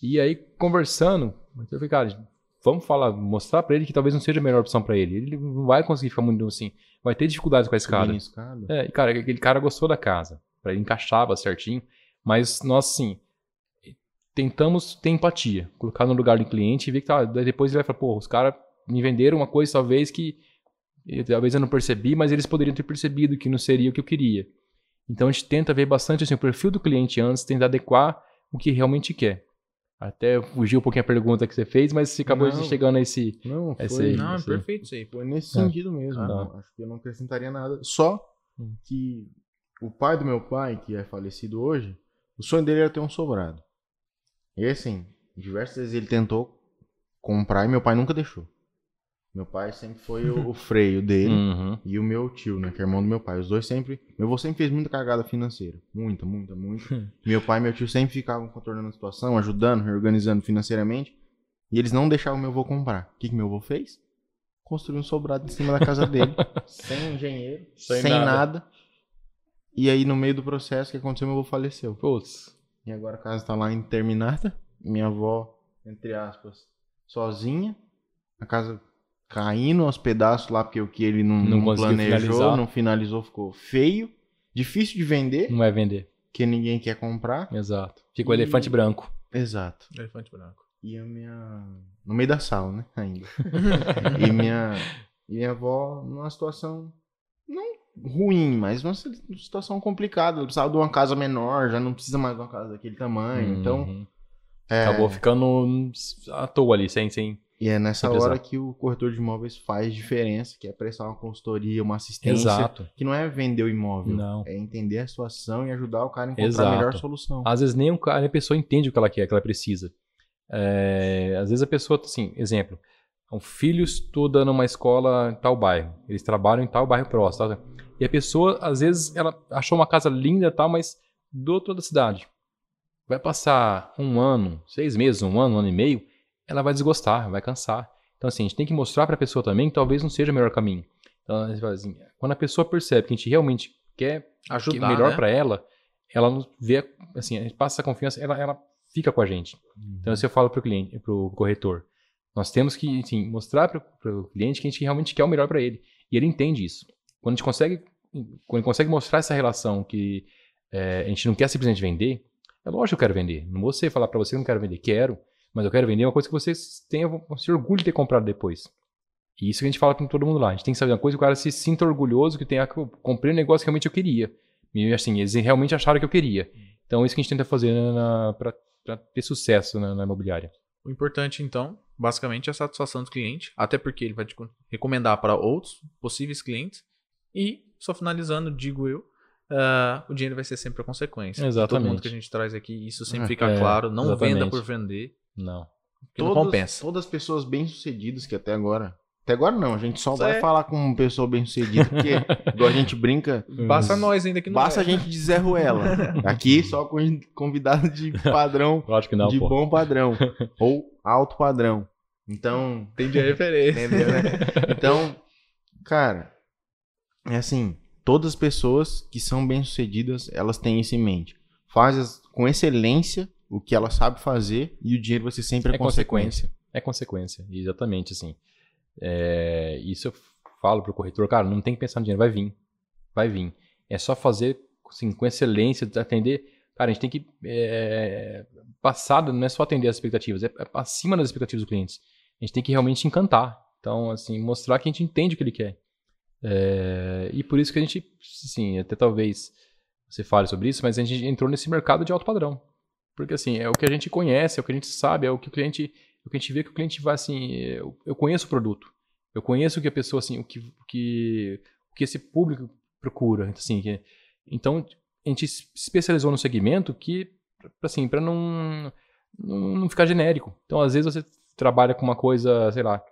E aí, conversando, eu falei, cara, vamos falar, mostrar pra ele que talvez não seja a melhor opção pra ele. Ele não vai conseguir ficar muito assim, vai ter dificuldades com a escada. Escada. É, e cara, aquele cara gostou da casa, pra ele encaixava certinho, mas nós, assim, tentamos ter empatia, colocar no lugar do cliente e ver que tá, depois ele vai falar, pô, os caras me venderam uma coisa talvez que eh, talvez eu não percebi, mas eles poderiam ter percebido que não seria o que eu queria. Então a gente tenta ver bastante assim, o perfil do cliente antes, tentar adequar o que realmente quer. Até fugiu um pouquinho a pergunta que você fez, mas você acabou Não. chegando a esse. Não, foi, aí. Não, é Sim. perfeito isso aí. foi nesse É. sentido mesmo. Ah. não, acho que eu não acrescentaria nada. Só Hum. que o pai do meu pai, que é falecido hoje, o sonho dele era ter um sobrado. E assim, diversas vezes ele tentou comprar e meu pai nunca deixou. Meu pai sempre foi o, o freio dele Uhum. e o meu tio, né, que é irmão do meu pai. Os dois sempre. Meu avô sempre fez muita cagada financeira. Muita, muita, muita. meu pai e meu tio sempre ficavam contornando a situação, ajudando, reorganizando financeiramente. E eles não deixavam meu avô comprar. O que, que meu avô fez? Construiu um sobrado em cima da casa dele. sem engenheiro, Sem sem, nada. nada. E aí, no meio do processo, o que aconteceu? Meu avô faleceu. Putz. E agora a casa tá lá interminada. Minha avó, entre aspas, sozinha. A casa caindo aos pedaços lá, porque o que ele não, Não não planejou, finalizar. não finalizou, ficou feio. Difícil de vender, Não vai vender. porque ninguém quer comprar. Exato. Fica o E- elefante branco. Exato. Elefante branco. E a minha. No meio da sala, né? Ainda. e minha. E minha avó numa situação. Não ruim, mas numa situação complicada. Ela precisava de uma casa menor, já não precisa mais de uma casa daquele tamanho. Então. Uhum. é, Acabou ficando à toa ali, sem, sem. E é nessa precisar. hora que o corretor de imóveis faz diferença, que é prestar uma consultoria, uma assistência. Exato. Que não é vender o imóvel. Não. É entender a situação e ajudar o cara a encontrar Exato. a melhor solução. Às vezes nem o cara, a pessoa entende o que ela quer, o que ela precisa. É, às vezes a pessoa, assim, exemplo, um filho estuda numa escola em tal bairro, eles trabalham em tal bairro próximo. tal, e a pessoa, às vezes, ela achou uma casa linda e tal, mas do outro lado da cidade. Vai passar um ano, seis meses, um ano, um ano e meio, ela vai desgostar, vai cansar. Então, assim, a gente tem que mostrar para a pessoa também que talvez não seja o melhor caminho. Então, assim, quando a pessoa percebe que a gente realmente quer que Ajudar, é melhor né? para ela, ela nos vê, assim, a gente passa essa confiança, ela, ela fica com a gente. Então, isso eu falo pro cliente, pro corretor. Nós temos que, assim, mostrar pro, pro cliente que a gente realmente quer o melhor para ele. E ele entende isso. Quando a gente consegue, quando consegue mostrar essa relação que é, a gente não quer simplesmente vender, é lógico que eu quero vender. Não vou você falar para você que não quero vender. Quero, mas eu quero vender uma coisa que você tenha se orgulho de ter comprado depois. E isso que a gente fala com todo mundo lá. A gente tem que saber uma coisa que o cara se sinta orgulhoso, que tenha que eu comprei um negócio que realmente eu queria. E assim, eles realmente acharam que eu queria. Então, isso que a gente tenta fazer para ter sucesso na, na imobiliária. O importante, então, basicamente, é a satisfação do cliente, até porque ele vai te recomendar para outros possíveis clientes. E, só finalizando, digo eu, ah, o dinheiro vai ser sempre a consequência. Exatamente. Todo mundo que a gente traz aqui, isso sempre É, fica é, claro. Não exatamente. venda por vender, Não. porque não Todas- compensa. Todas as pessoas bem-sucedidas que até agora. Até agora não, a gente só Isso vai é. falar com uma pessoa bem-sucedida, porque igual a gente brinca, Basta nós ainda que não basta é. a gente de Zé Ruela. Aqui só com convidado de padrão, Lógico que não, de pô. bom padrão. Ou alto padrão. Então, Entendi a referência. Entendeu, né? Então, cara, é assim, todas as pessoas que são bem-sucedidas, elas têm isso em mente. Faz as- com excelência o que ela sabe fazer e o dinheiro vai ser sempre a É consequência. consequência. É consequência, exatamente assim. É, isso eu falo pro corretor, cara, não tem que pensar no dinheiro, vai vir. Vai vir. É só fazer assim, com excelência, atender. Cara, a gente tem que. É, passar, não é só atender as expectativas, é, é acima das expectativas dos clientes. A gente tem que realmente encantar. Então, assim, mostrar que a gente entende o que ele quer. É, e por isso que a gente, assim, até talvez você fale sobre isso, mas a gente entrou nesse mercado de alto padrão. Porque, assim, é o que a gente conhece, é o que a gente sabe, é o que o cliente, o que a gente vê que o cliente vai, assim, eu, eu conheço o produto. Eu conheço o que a pessoa, assim, o que, o que, o que esse público procura. Assim, que- então, a gente se especializou no segmento que, assim, para não, não, não ficar genérico. Então, às vezes você trabalha com uma coisa, sei lá,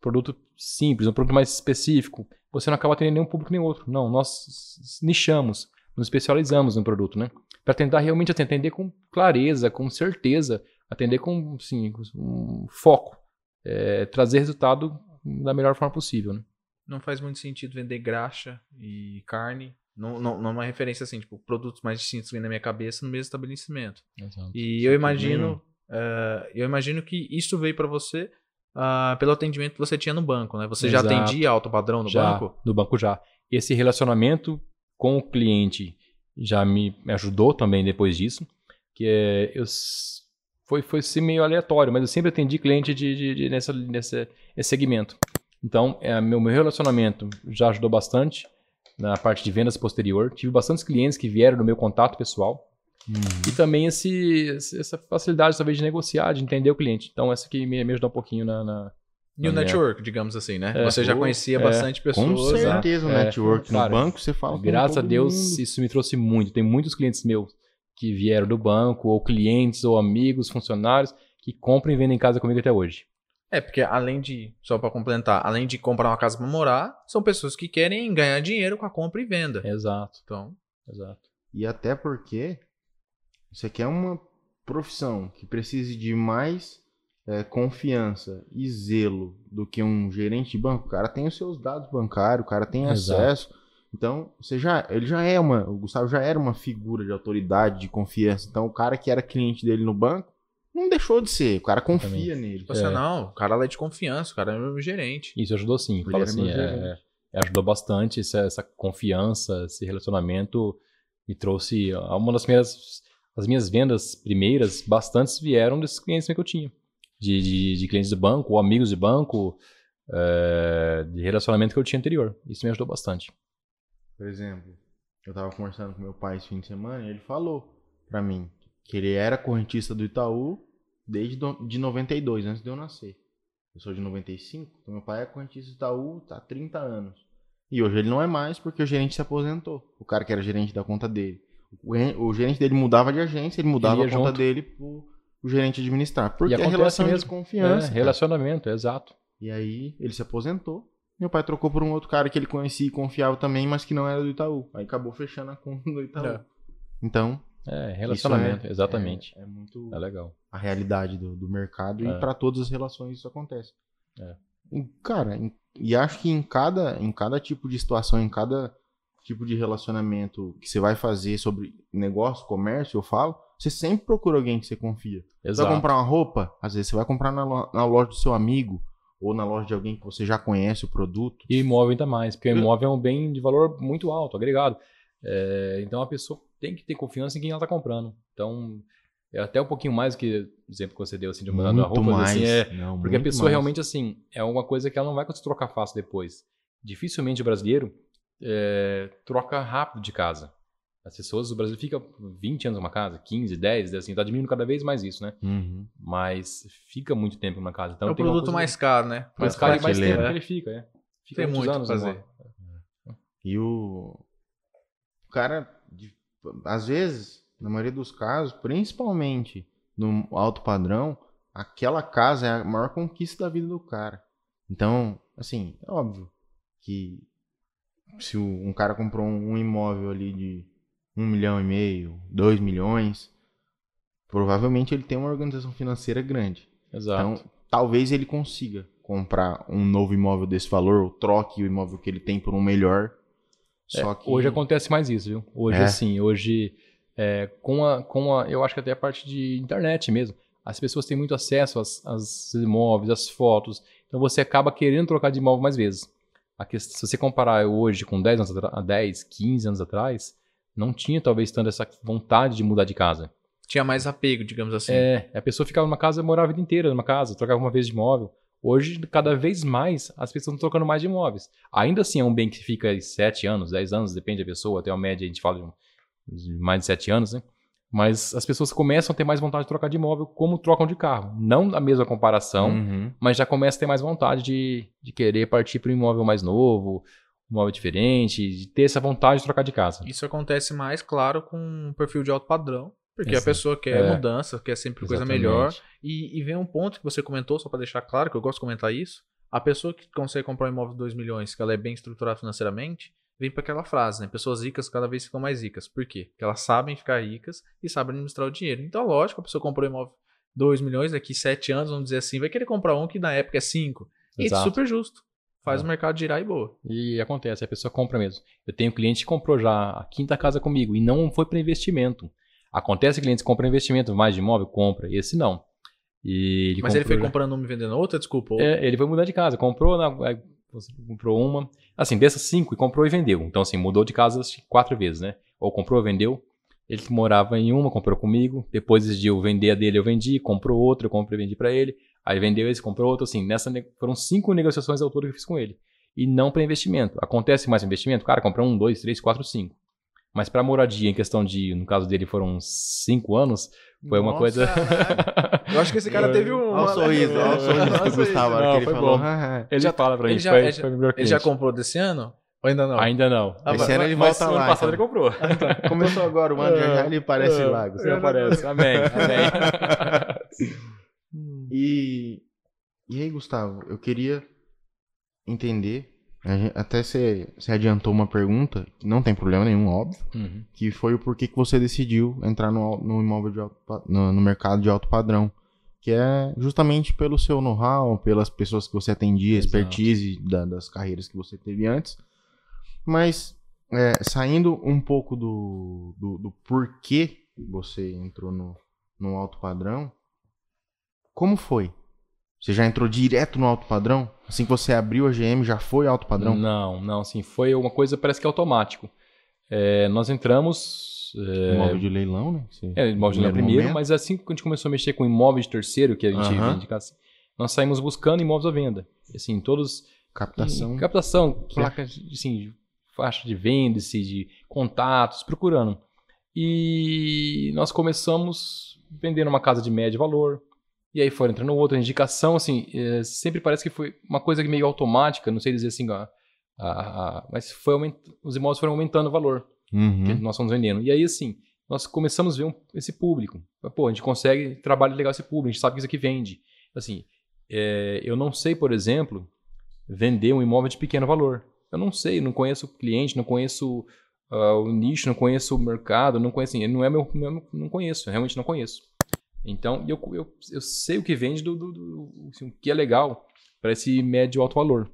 produto simples, um produto mais específico, você não acaba atendendo nenhum público nem outro. Não, nós nichamos, nos especializamos no produto, né? Para tentar realmente atender com clareza, com certeza, atender com, assim, com um foco, é, trazer resultado da melhor forma possível, né? Não faz muito sentido vender graxa e carne. Não, não, não é uma referência assim, tipo, produtos mais distintos na minha cabeça no mesmo estabelecimento. E eu imagino, eh, eu imagino que isso veio para você ah, pelo atendimento que você tinha no banco, né? Você já Exato. atendia alto padrão no já, banco? No banco já. Esse relacionamento com o cliente já me ajudou também depois disso, que é, eu foi foi assim, meio aleatório, mas eu sempre atendi cliente de, de- de- nessa nesse esse segmento. Então, é, meu meu relacionamento já ajudou bastante na parte de vendas posterior. Tive bastantes clientes que vieram no meu contato pessoal e também esse, esse- essa facilidade talvez de negociar, de entender o cliente. Então, essa que me, me ajudou um pouquinho na, na- E o network, digamos assim, né? É. você já conhecia é. bastante Com pessoas. né? certeza, o É, network cara, no banco, você fala com Graças a Deus, mundo. isso me trouxe muito. Tem muitos clientes meus que vieram do banco, ou clientes, ou amigos, funcionários, que compram e vendem em casa comigo até hoje. É, porque além de, só pra complementar, além de comprar uma casa pra morar, são pessoas que querem ganhar dinheiro com a compra e venda. Exato, Então, exato. E até porque isso aqui é uma profissão que precise de mais é, confiança e zelo do que um gerente de banco. O cara tem os seus dados bancários, o cara tem Exato. acesso. Então, você já, ele já é uma, o Gustavo já era uma figura de autoridade, de confiança. Então, o cara que era cliente dele no banco não deixou de ser. O cara confia nele. tipo assim, não, o cara é de confiança, o cara é meu gerente. Isso ajudou sim. Ele assim, é, é, ajudou bastante essa, essa confiança, esse relacionamento me trouxe a- uma das minhas as minhas vendas primeiras, bastantes vieram desses clientes que eu tinha, de, de, de clientes de banco ou amigos de banco, é, de relacionamento que eu tinha anterior. Isso me ajudou bastante. Por exemplo, eu tava conversando com meu pai esse fim de semana e ele falou pra mim que ele era correntista do Itaú desde do, de 92, antes de eu nascer. Eu sou de 95, então meu pai é correntista do Itaú há 30 anos. E hoje ele não é mais porque o gerente se aposentou. O cara que era gerente da conta dele. O, o gerente dele mudava de agência, ele mudava a Ele conta junto. dele pro, pro gerente administrar. Porque é relação de mesmo. confiança. É, relacionamento, exato. E aí ele se aposentou. Meu pai trocou por um outro cara que ele conhecia e confiava também, mas que não era do Itaú. Aí acabou fechando a conta do Itaú. É. Então, É, isso relacionamento, é- exatamente. É, é muito É, legal. a realidade do, do mercado É. e para todas as relações isso acontece. É. E, cara, e acho que em cada, em cada tipo de situação, em cada tipo de relacionamento que você vai fazer sobre negócio, comércio, eu falo, você sempre procura alguém que você confia. Você vai Exato. comprar uma roupa, às vezes você vai comprar na, lo- na loja do seu amigo ou na loja de alguém que você já conhece o produto. E imóvel ainda mais, porque o imóvel é um bem de valor muito alto, agregado. É, então a pessoa tem que ter confiança em quem ela está comprando. Então, é até um pouquinho mais do que o exemplo que você deu assim, de mudar da roupa. mas, Assim, é, Não, porque a pessoa mais. realmente, assim, é uma coisa que ela não vai conseguir trocar fácil depois. Dificilmente o brasileiro é, troca rápido de casa. As pessoas do Brasil ficam 20 anos numa casa, 15, 10, assim, tá diminuindo cada vez mais isso, né? Uhum. Mas fica muito tempo numa casa. Então é o produto mais caro, né? mais caro e mais tempo que ele fica, é. Fica Tem muitos muito anos fazer. E o, o cara, às vezes, na maioria dos casos, principalmente no alto padrão, aquela casa é a maior conquista da vida do cara. Então, assim, é óbvio que se um cara comprou um, imóvel ali de um milhão e meio, dois milhões, provavelmente ele tem uma organização financeira grande. Exato. Então, talvez ele consiga comprar um novo imóvel desse valor, ou troque o imóvel que ele tem por um melhor. Só É, que Hoje acontece mais isso, viu? Hoje, É? assim, hoje, é, com, a, com a. Eu acho que até a parte de internet mesmo. As pessoas têm muito acesso aos, aos imóveis, às fotos. Então você acaba querendo trocar de imóvel mais vezes. A questão, se você comparar hoje com 10 anos atrás, 10, 15 anos atrás, não tinha talvez tanto essa vontade de mudar de casa. Tinha mais apego, digamos assim. É, a pessoa ficava numa casa, morava a vida inteira numa casa, trocava uma vez de imóvel. Hoje, cada vez mais, as pessoas estão trocando mais de imóveis. Ainda assim, é um bem que fica aí 7 anos, 10 anos, depende da pessoa, até a média a gente fala de um- de mais de 7 anos, né? Mas as pessoas começam a ter mais vontade de trocar de imóvel como trocam de carro. Não a mesma comparação, Uhum. mas já começa a ter mais vontade de, de querer partir para um imóvel mais novo, um imóvel diferente, de ter essa vontade de trocar de casa. Isso acontece mais, claro, com um perfil de alto padrão. Porque a Exato. pessoa quer É. mudança, quer sempre coisa Exatamente. melhor. E, e vem um ponto que você comentou, só para deixar claro, que eu gosto de comentar isso. A pessoa que consegue comprar um imóvel de 2 milhões, que ela é bem estruturada financeiramente, vem para aquela frase, né? Pessoas ricas cada vez ficam mais ricas. Por quê? Porque elas sabem ficar ricas e sabem administrar o dinheiro. Então, lógico, a pessoa comprou um imóvel 2 milhões, daqui 7 anos, vamos dizer assim, vai querer comprar um que na época é 5. E Exato. super justo. Faz É. o mercado girar e boa. E acontece, a pessoa compra mesmo. Eu tenho cliente que comprou já a quinta casa comigo e não foi para investimento. Acontece clientes que compram investimento mais de imóvel, compra. Esse não. E ele Mas ele foi já- comprando uma e vendendo outra, desculpa. ou- É, ele foi mudar de casa. Comprou, na, aí você comprou uma. Assim, dessas cinco, e comprou e vendeu. Então, assim, mudou de casa quatro vezes, né? Ou comprou, vendeu. Ele morava em uma, comprou comigo. Depois decidiu vender a dele, eu vendi. Comprou outra, eu comprei e vendi pra ele. Aí vendeu esse, comprou outro. Assim, nessa ne- foram cinco negociações ao todo que eu fiz com ele. E não para investimento. Acontece mais investimento? Cara, comprou um, dois, três, quatro, cinco. Mas para moradia, em questão de, no caso dele, foram cinco anos, foi uma Nossa, coisa. Eu acho que esse cara teve um. Olha o sorriso, olha o sorriso do Gustavo. Não, que ele foi falou. bom. "Ah, ele Já- fala pra ele mim, já- foi, ele já- foi melhor Ele já comprou desse ano? Ou ainda não? Ainda não. Ah, Esse ano ele Mas volta ano lá. passado então. ele comprou. Começou agora o ano, já, já ele parece É, lá. Você Gustavo. aparece. Amém, amém. E, E aí, Gustavo, eu queria entender. Até você, você adiantou uma pergunta, que não tem problema nenhum, óbvio, Uhum. que foi o porquê que você decidiu entrar no, no imóvel de alto, no, no mercado de alto padrão. Que é justamente pelo seu know-how, pelas pessoas que você atendia, Exato. expertise da- das carreiras que você teve antes. Mas, é, saindo um pouco do, do, do porquê você entrou no, no alto padrão, como foi? Você já entrou direto no alto padrão? Assim que você abriu a GM, já foi alto padrão? Não, não, assim, foi uma coisa, parece que automático. É, nós entramos. É, Imóvel de leilão, né? Você- é, imóvel de leilão primeiro, momento. mas assim que a gente começou a mexer com imóveis de terceiro, que a gente Aham. vende casa, nós saímos buscando imóveis à venda. Assim, todos. Captação. Captação, Que- placas, de, assim, faixa de venda-se, de contatos, procurando. E nós começamos vendendo uma casa de médio valor. E aí foi entrando outra indicação, assim, é, sempre parece que foi uma coisa meio automática, não sei dizer assim, ó, a- a- mas foi aument... os imóveis foram aumentando o valor Uhum. que nós fomos vendendo. E aí, assim, nós começamos a ver um- esse público. Pô, a gente consegue trabalhar legal esse público, a gente sabe que isso aqui vende. Assim, é, eu não sei, por exemplo, vender um imóvel de pequeno valor. Eu não sei, não conheço o cliente, não conheço ah, o nicho, não conheço o mercado, não conheço, assim, não é meu, não, é não conheço, realmente não conheço. Então, eu, eu, eu sei o que vende, do, do- do- assim, o que é legal para esse médio alto valor.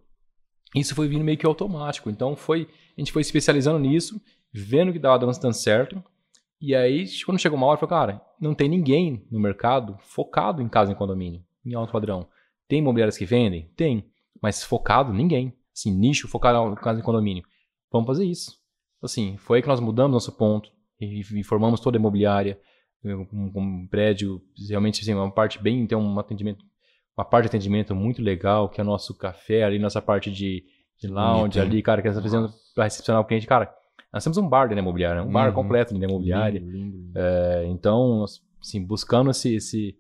Isso foi vindo meio que automático. Então, foi, a gente foi especializando nisso, vendo que dava dando certo. E aí, quando chegou uma hora, eu falei, cara, não tem ninguém no mercado focado em casa em condomínio, em alto padrão. Tem imobiliárias que vendem? Tem. Mas focado, ninguém. Assim, nicho focado em casa em condomínio. Vamos fazer isso. Assim, foi aí que nós mudamos nosso ponto e formamos toda a imobiliária, um, um prédio, realmente assim, uma parte bem, tem um atendimento, uma parte de atendimento muito legal, que é o nosso café ali, nossa parte de, de lounge ali, cara, que nós estamos fazendo para recepcionar o cliente, cara. Nós temos um bar da imobiliária, um bar Uhum. completo dentro da imobiliária. É, então, assim, buscando esse, esse,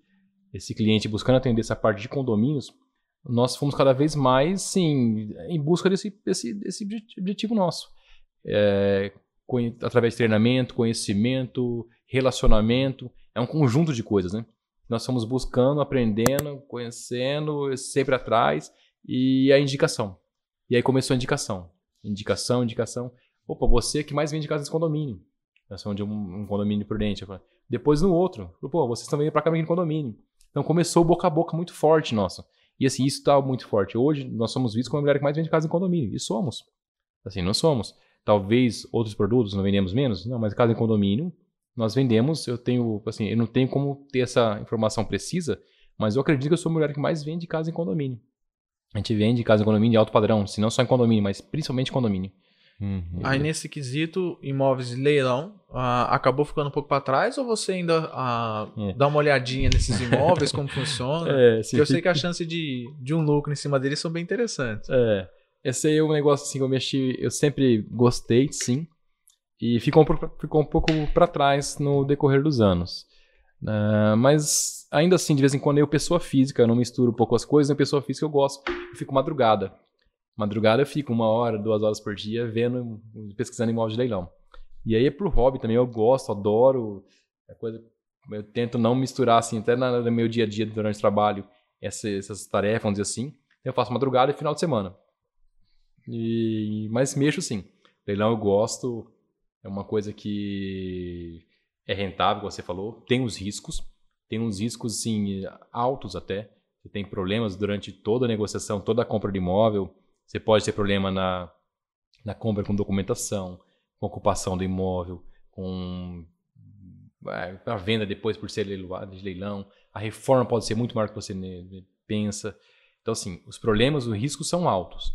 esse cliente, buscando atender essa parte de condomínios, nós fomos cada vez mais, sim, em busca desse, desse, desse obje- objetivo nosso. É, através de treinamento, conhecimento, relacionamento, é um conjunto de coisas, né? Nós fomos buscando, aprendendo, conhecendo, sempre atrás, e a indicação. E aí começou a indicação. Indicação, indicação. Opa, você que mais vende casa nesse condomínio. Nós somos de um, um condomínio prudente. Depois no outro. Pô, vocês estão vindo pra cá no condomínio. Então começou boca a boca muito forte, nossa. E assim, isso tá muito forte. Hoje nós somos vistos como a mulher que mais vende casa em condomínio. E somos. Assim, não somos. Talvez outros produtos não vendemos menos. Não, mas casa em condomínio, nós vendemos. Eu tenho, assim, eu não tenho como ter essa informação precisa, mas eu acredito que eu sou a mulher que mais vende casa em condomínio. A gente vende casa em condomínio de alto padrão, se não só em condomínio, mas principalmente em condomínio. Uhum. Aí nesse quesito, imóveis de leilão, ah, acabou ficando um pouco para trás ou você ainda ah, É. dá uma olhadinha nesses imóveis, como funciona? É, Porque eu sei que a chance de, de um lucro em cima deles são bem interessantes. É. Esse aí é um negócio assim que eu mexi, eu sempre gostei, sim. E ficou um, pouco- ficou um pouco para trás no decorrer dos anos. Ah, mas ainda assim, de vez em quando eu, pessoa física, eu não misturo um pouco as coisas, eu, pessoa física, eu gosto. Eu fico madrugada. Madrugada eu fico uma hora, duas horas por dia vendo, pesquisando imóvel de leilão. E aí é pro hobby também, eu gosto, adoro. É coisa, eu tento não misturar assim, até no meu dia a dia durante o trabalho, essa- essas tarefas, vamos dizer assim. Eu faço madrugada e final de semana. E, mas mexo sim. Leilão eu gosto, é uma coisa que é rentável, como você falou. Tem os riscos, tem uns riscos sim, altos até. Você tem problemas durante toda a negociação, toda a compra de imóvel. Você pode ter problema na, na compra com documentação, com ocupação do imóvel, com é, a venda depois por ser leiloado de leilão. A reforma pode ser muito maior do que você pensa. Então, assim, os problemas, os riscos são altos.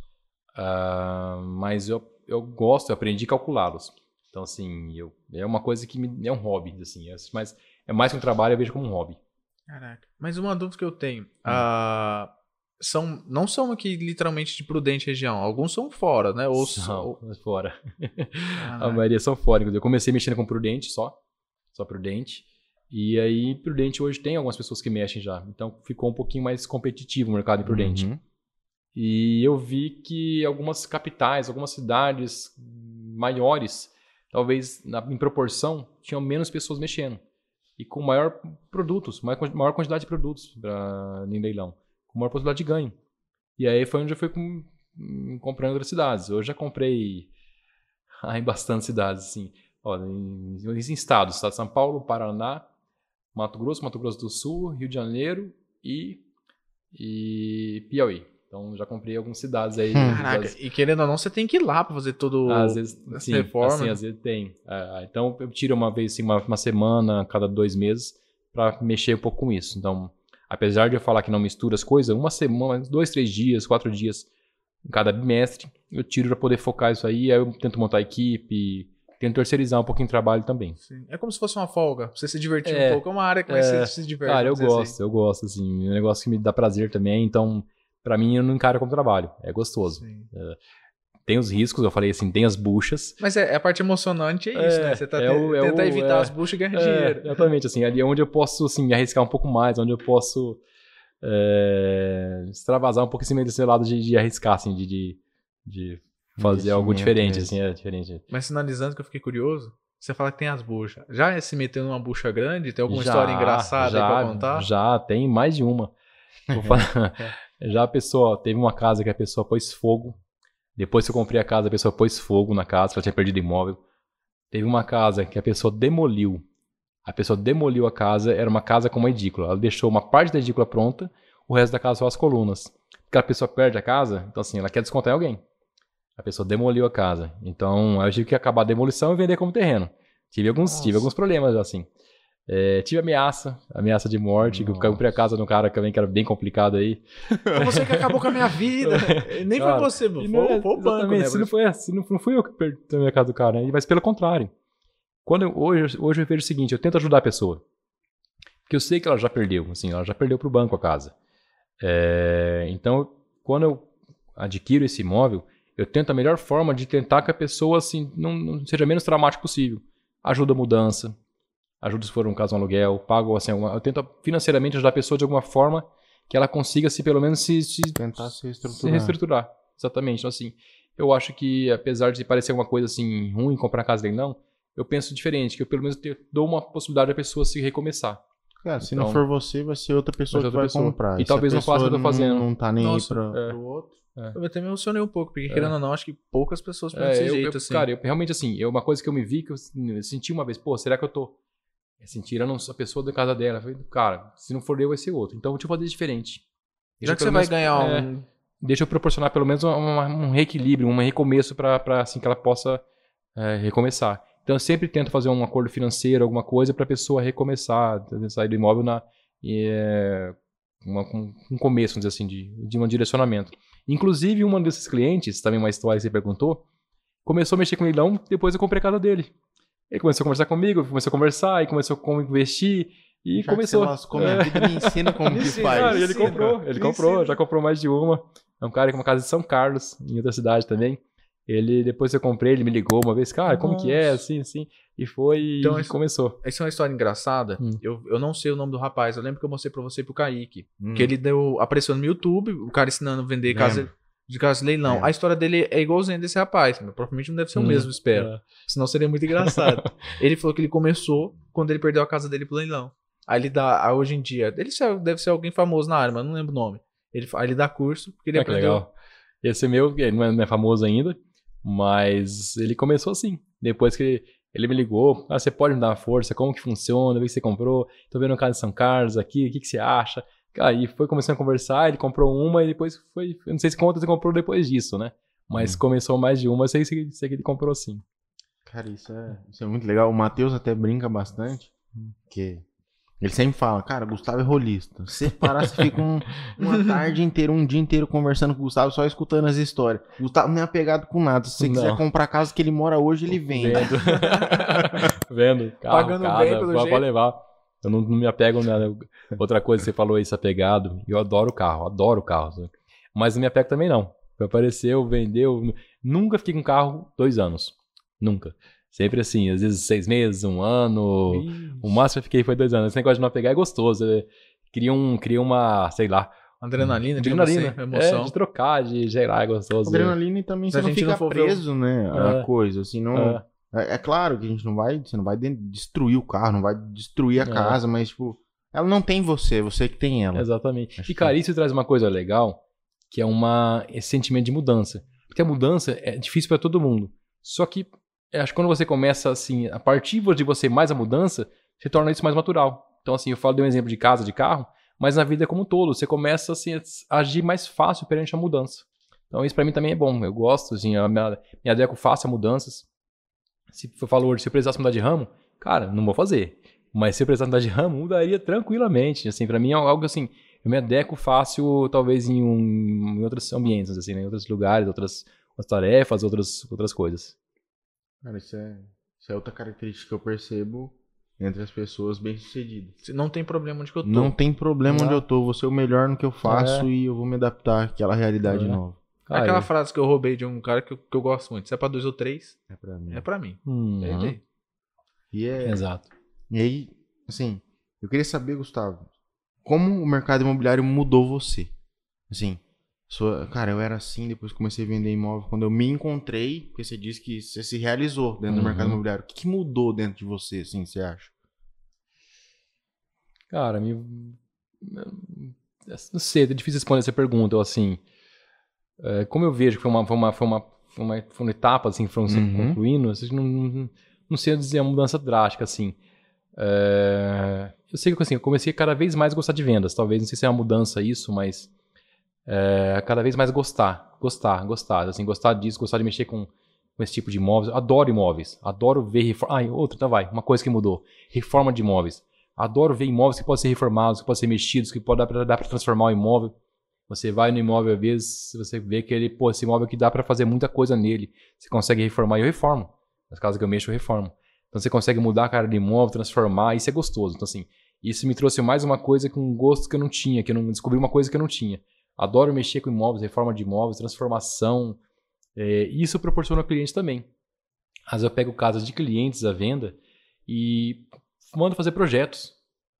Ah, mas eu, eu gosto, eu aprendi a calculá-los. Então, assim, eu, é uma coisa que me, é um hobby, assim. É, mas é mais que um trabalho, eu vejo como um hobby. Caraca. Mas uma dúvida que eu tenho. ah, são, não são aqui literalmente de Prudente região. Alguns são fora, né? Ou São, fora. A Caraca. maioria são fora. Eu comecei mexendo com Prudente só. Só Prudente. E aí, Prudente hoje tem algumas pessoas que mexem já. Então ficou um pouquinho mais competitivo o mercado em Prudente. Uhum. E eu vi que algumas capitais, algumas cidades maiores, talvez na- em proporção, tinham menos pessoas mexendo. E com maior produtos, maior, maior quantidade de produtos pra, em leilão. com maior possibilidade de ganho. E aí foi onde eu fui com, hum, comprando outras cidades. Hoje já comprei ah, em bastante cidades, assim. Ó, em, em estados, estado de São Paulo, Paraná, Mato Grosso, Mato Grosso do Sul, Rio de Janeiro e, e Piauí. Então já comprei algumas cidades aí. Caraca, das- e querendo ou não, você tem que ir lá pra fazer todo. às vezes, essa sim, reforma, assim, às vezes tem. Ah, então eu tiro uma vez, assim, uma, uma semana, cada dois meses, para mexer um pouco com isso. Então, apesar de eu falar que não mistura as coisas, uma semana, dois, três dias, quatro dias em cada bimestre, eu tiro para poder focar isso aí. Aí eu tento montar a equipe, tento terceirizar um pouquinho o trabalho também. Sim. É como se fosse uma folga, pra você se divertir É, um pouco. É uma área que é, você se diverte. Cara, eu gosto, assim. eu gosto, assim. É um negócio que me dá prazer também. Então, para mim, eu não encaro como trabalho. É gostoso. Sim. Tem os riscos, eu falei assim, tem as buchas. Mas é, a parte emocionante é isso, É, né? Você tá é o- é tentar o- evitar é, as buchas e ganhar É, dinheiro. exatamente, assim, ali é onde eu posso, assim, me arriscar um pouco mais, onde eu posso é, extravasar um pouco esse lado de, de arriscar, assim, de, de, de fazer algo diferente, mesmo. assim, é diferente. Mas sinalizando que eu fiquei curioso, você fala que tem as buchas. Já se meteu numa bucha grande? Tem alguma Já, história engraçada já, aí pra contar? Já, tem mais de uma. Vou falar- já a pessoa, teve uma casa que a pessoa pôs fogo. Depois que eu comprei a casa, a pessoa pôs fogo na casa, ela tinha perdido imóvel. Teve uma casa que a pessoa demoliu. A pessoa demoliu a casa, era uma casa com uma edícula. Ela deixou uma parte da edícula pronta, o resto da casa só as colunas. Porque a pessoa perde a casa, então assim, ela quer descontar em alguém. A pessoa demoliu a casa. Então, eu tive que acabar a demolição e vender como terreno. Tive alguns, tive alguns problemas, assim. É, tive ameaça, ameaça de morte, que eu Nossa. comprei a casa de um cara também que era bem complicado aí. Foi você que acabou com a minha vida. Nem Cara, foi você, foi, não é- foi o banco, né? se não, foi, se não, não fui eu que perdi a minha casa do cara, né? mas pelo contrário. Quando eu- hoje, hoje eu vejo o seguinte, eu tento ajudar a pessoa. Porque eu sei que ela já perdeu, assim, ela já perdeu pro banco a casa. É, então, quando eu adquiro esse imóvel, eu tento a melhor forma de tentar que a pessoa assim, não, não seja menos traumático possível. Ajuda a mudança, ajuda se for um caso um aluguel, pago assim, alguma- eu tento financeiramente ajudar a pessoa de alguma forma que ela consiga se pelo menos se, se Tentar se se reestruturar. reestruturar. Exatamente. Então, assim, eu acho que, apesar de parecer uma coisa assim ruim comprar casa dele, não, eu penso diferente, que eu pelo menos te- dou uma possibilidade da pessoa se recomeçar. Cara, se não Então- for você, vai ser outra pessoa Vai que outra vai pessoa. comprar. E se a talvez não faça o que eu tô fazendo. Não tá nem Nossa, aí pra... é. Pro outro. É. Eu até me emocionei um pouco, porque É. querendo ou não, acho que poucas pessoas pensam É, desse eu, jeito, eu- assim. Cara, eu, realmente assim, é uma coisa que eu me vi, que eu senti uma vez, pô, será que eu tô assim, tirando a pessoa da casa dela? Falei, cara, se não for eu, vai ser outro. Então, deixa eu fazer diferente. Já Deixa que eu você pelo vai menos- ganhar é, um... deixa eu proporcionar pelo menos uma- um reequilíbrio, um recomeço para assim que ela possa é, recomeçar. Então eu sempre tento fazer um acordo financeiro, alguma coisa para a pessoa recomeçar, sair do imóvel na é, uma- com um começo, vamos dizer assim, de, de um direcionamento. Inclusive, um desses clientes, também uma história que você perguntou, começou a mexer com leilão depois eu comprei a casa dele. Ele começou a conversar comigo, começou a conversar, e começou a como investir, e Já que começou. você lascou minha É. vida, me ensina como Me que ensina, faz. Cara, e ele comprou, ele me comprou, ensina. já comprou mais de uma. É um cara com uma casa em São Carlos, em outra cidade também. Ele, depois que eu comprei, ele me ligou uma vez, cara, como que é, Nossa. assim, assim. E foi, Então, e esse- começou. Essa é uma história engraçada. Hum. Eu, eu não sei o nome do rapaz. Eu lembro que eu mostrei pra você e pro Kaique. Hum. Que ele deu, apareceu no YouTube, o cara ensinando a vender casa de casa de leilão. Lembro. A história dele é igualzinha desse rapaz. mas Provavelmente não deve ser o Hum, mesmo, espero. é. Senão seria muito engraçado. ele falou que ele começou quando ele perdeu a casa dele pro leilão. Aí ele dá, aí hoje em dia, ele deve ser alguém famoso na área, mas não lembro o nome. Ele, aí ele dá curso, porque ele Ah, aprendeu. legal. Esse meu, ele não é, não é famoso ainda, mas ele começou assim. Depois que ele, ele me ligou, ah, você pode me dar uma força, como que funciona, o que você comprou, tô vendo um casa em São Carlos aqui, o que, que você acha? Aí foi começando a conversar, ele comprou uma e depois foi, eu não sei se quantas ele comprou depois disso, né? Mas Hum. começou mais de uma, sei, sei, sei que ele comprou sim. Cara, isso é, isso é muito legal. O Matheus até brinca bastante. Que ele sempre fala, cara, Gustavo é rolista. Se parar, você fica um- uma tarde inteira, um dia inteiro conversando com o Gustavo, só escutando as histórias. O Gustavo não é apegado com nada. Se você Não. quiser comprar a casa que ele mora hoje, ele vende. Vendo. Vendo. Carro, Pagando casa, bem, pelo jeito. levar. Eu não, não me apego a nada. Outra coisa que você falou aí, se apegado. Eu adoro carro, adoro carro. sabe? Mas não me apego também não. Apareceu, vendeu. Nunca fiquei com carro dois anos. Nunca. Sempre assim, às vezes seis meses, um ano. O máximo que eu fiquei foi dois anos. Esse negócio de não apegar é gostoso. é- Cria, um, cria uma, sei lá. Adrenalina, Adrenalina. assim, emoção. É, de trocar, de, sei lá, é gostoso. Adrenalina e também Se você a não gente fica não for ver preso, né? A É. coisa, assim, não... É. É, é claro que a gente não vai, você não vai de- destruir o carro, não vai destruir a É. casa, mas, tipo, ela não tem você, é você que tem ela. Exatamente. Acho E, cara, isso traz uma coisa legal, que é uma, esse sentimento de mudança. Porque a mudança é difícil para todo mundo. Só que, eu acho que quando você começa, assim, a partir de você mais a mudança, você torna isso mais natural. Então, assim, eu falo de um exemplo de casa, de carro, mas na vida como um todo, você começa, assim, a agir mais fácil perante a mudança. Então, isso para mim também é bom. Eu gosto, assim, eu me, me adequo fácil a mudanças. Se eu falo hoje, se eu precisasse mudar de ramo, cara, não vou fazer. Mas se eu precisasse mudar de ramo, mudaria tranquilamente. Assim, para mim é algo assim, eu me adequo fácil, talvez em, um, em outros ambientes, assim, né? em outros lugares, outras, outras tarefas, outras, outras coisas. Cara, isso é, isso é outra característica que eu percebo entre as pessoas bem-sucedidas. Não tem problema onde que eu tô. Não tem problema Não. onde eu tô, vou ser o melhor no que eu faço e eu vou me adaptar àquela realidade É. nova. Cara, Aquela frase que eu roubei de um cara que eu, que eu gosto muito. Se é pra dois ou três, É pra mim. é pra mim. Hum, É ele. E, é, Exato. e aí, assim, eu queria saber, Gustavo, como o mercado imobiliário mudou você? Assim, sua, cara, eu era assim, depois comecei a vender imóvel. Quando eu me encontrei, porque você disse que você se realizou dentro do Uhum. mercado imobiliário. O que, que mudou dentro de você, assim, você acha? Cara, me... Não sei, é difícil responder essa pergunta. Eu, assim, é, como eu vejo que foi uma, foi uma, foi uma, foi uma, foi uma etapa, assim, foram Uhum. concluindo, assim, não, não, não sei dizer uma mudança drástica, assim. É, eu sei que assim, eu comecei a cada vez mais gostar de vendas. Talvez, não sei se é uma mudança isso, mas é, cada vez mais gostar, gostar, gostar, assim, gostar disso, gostar de mexer com, com esse tipo de imóveis. Adoro imóveis, adoro ver reforma. Ah, outra, então vai, uma coisa que mudou: reforma de imóveis. Adoro ver imóveis que podem ser reformados, que podem ser mexidos, que pode dar pra transformar o imóvel. Você vai no imóvel, às vezes, você vê que ele, pô, esse imóvel que dá pra fazer muita coisa nele. Você consegue reformar e eu reformo. Nas casas que eu mexo, eu reformo. Então você consegue mudar a cara do imóvel, transformar, isso é gostoso. Então, assim, isso me trouxe mais uma coisa com um gosto que eu não tinha, que eu não descobri uma coisa que eu não tinha. Adoro mexer com imóveis, reforma de imóveis, transformação. É, isso proporciona ao cliente também. Às vezes eu pego casas de clientes à venda e mando fazer projetos.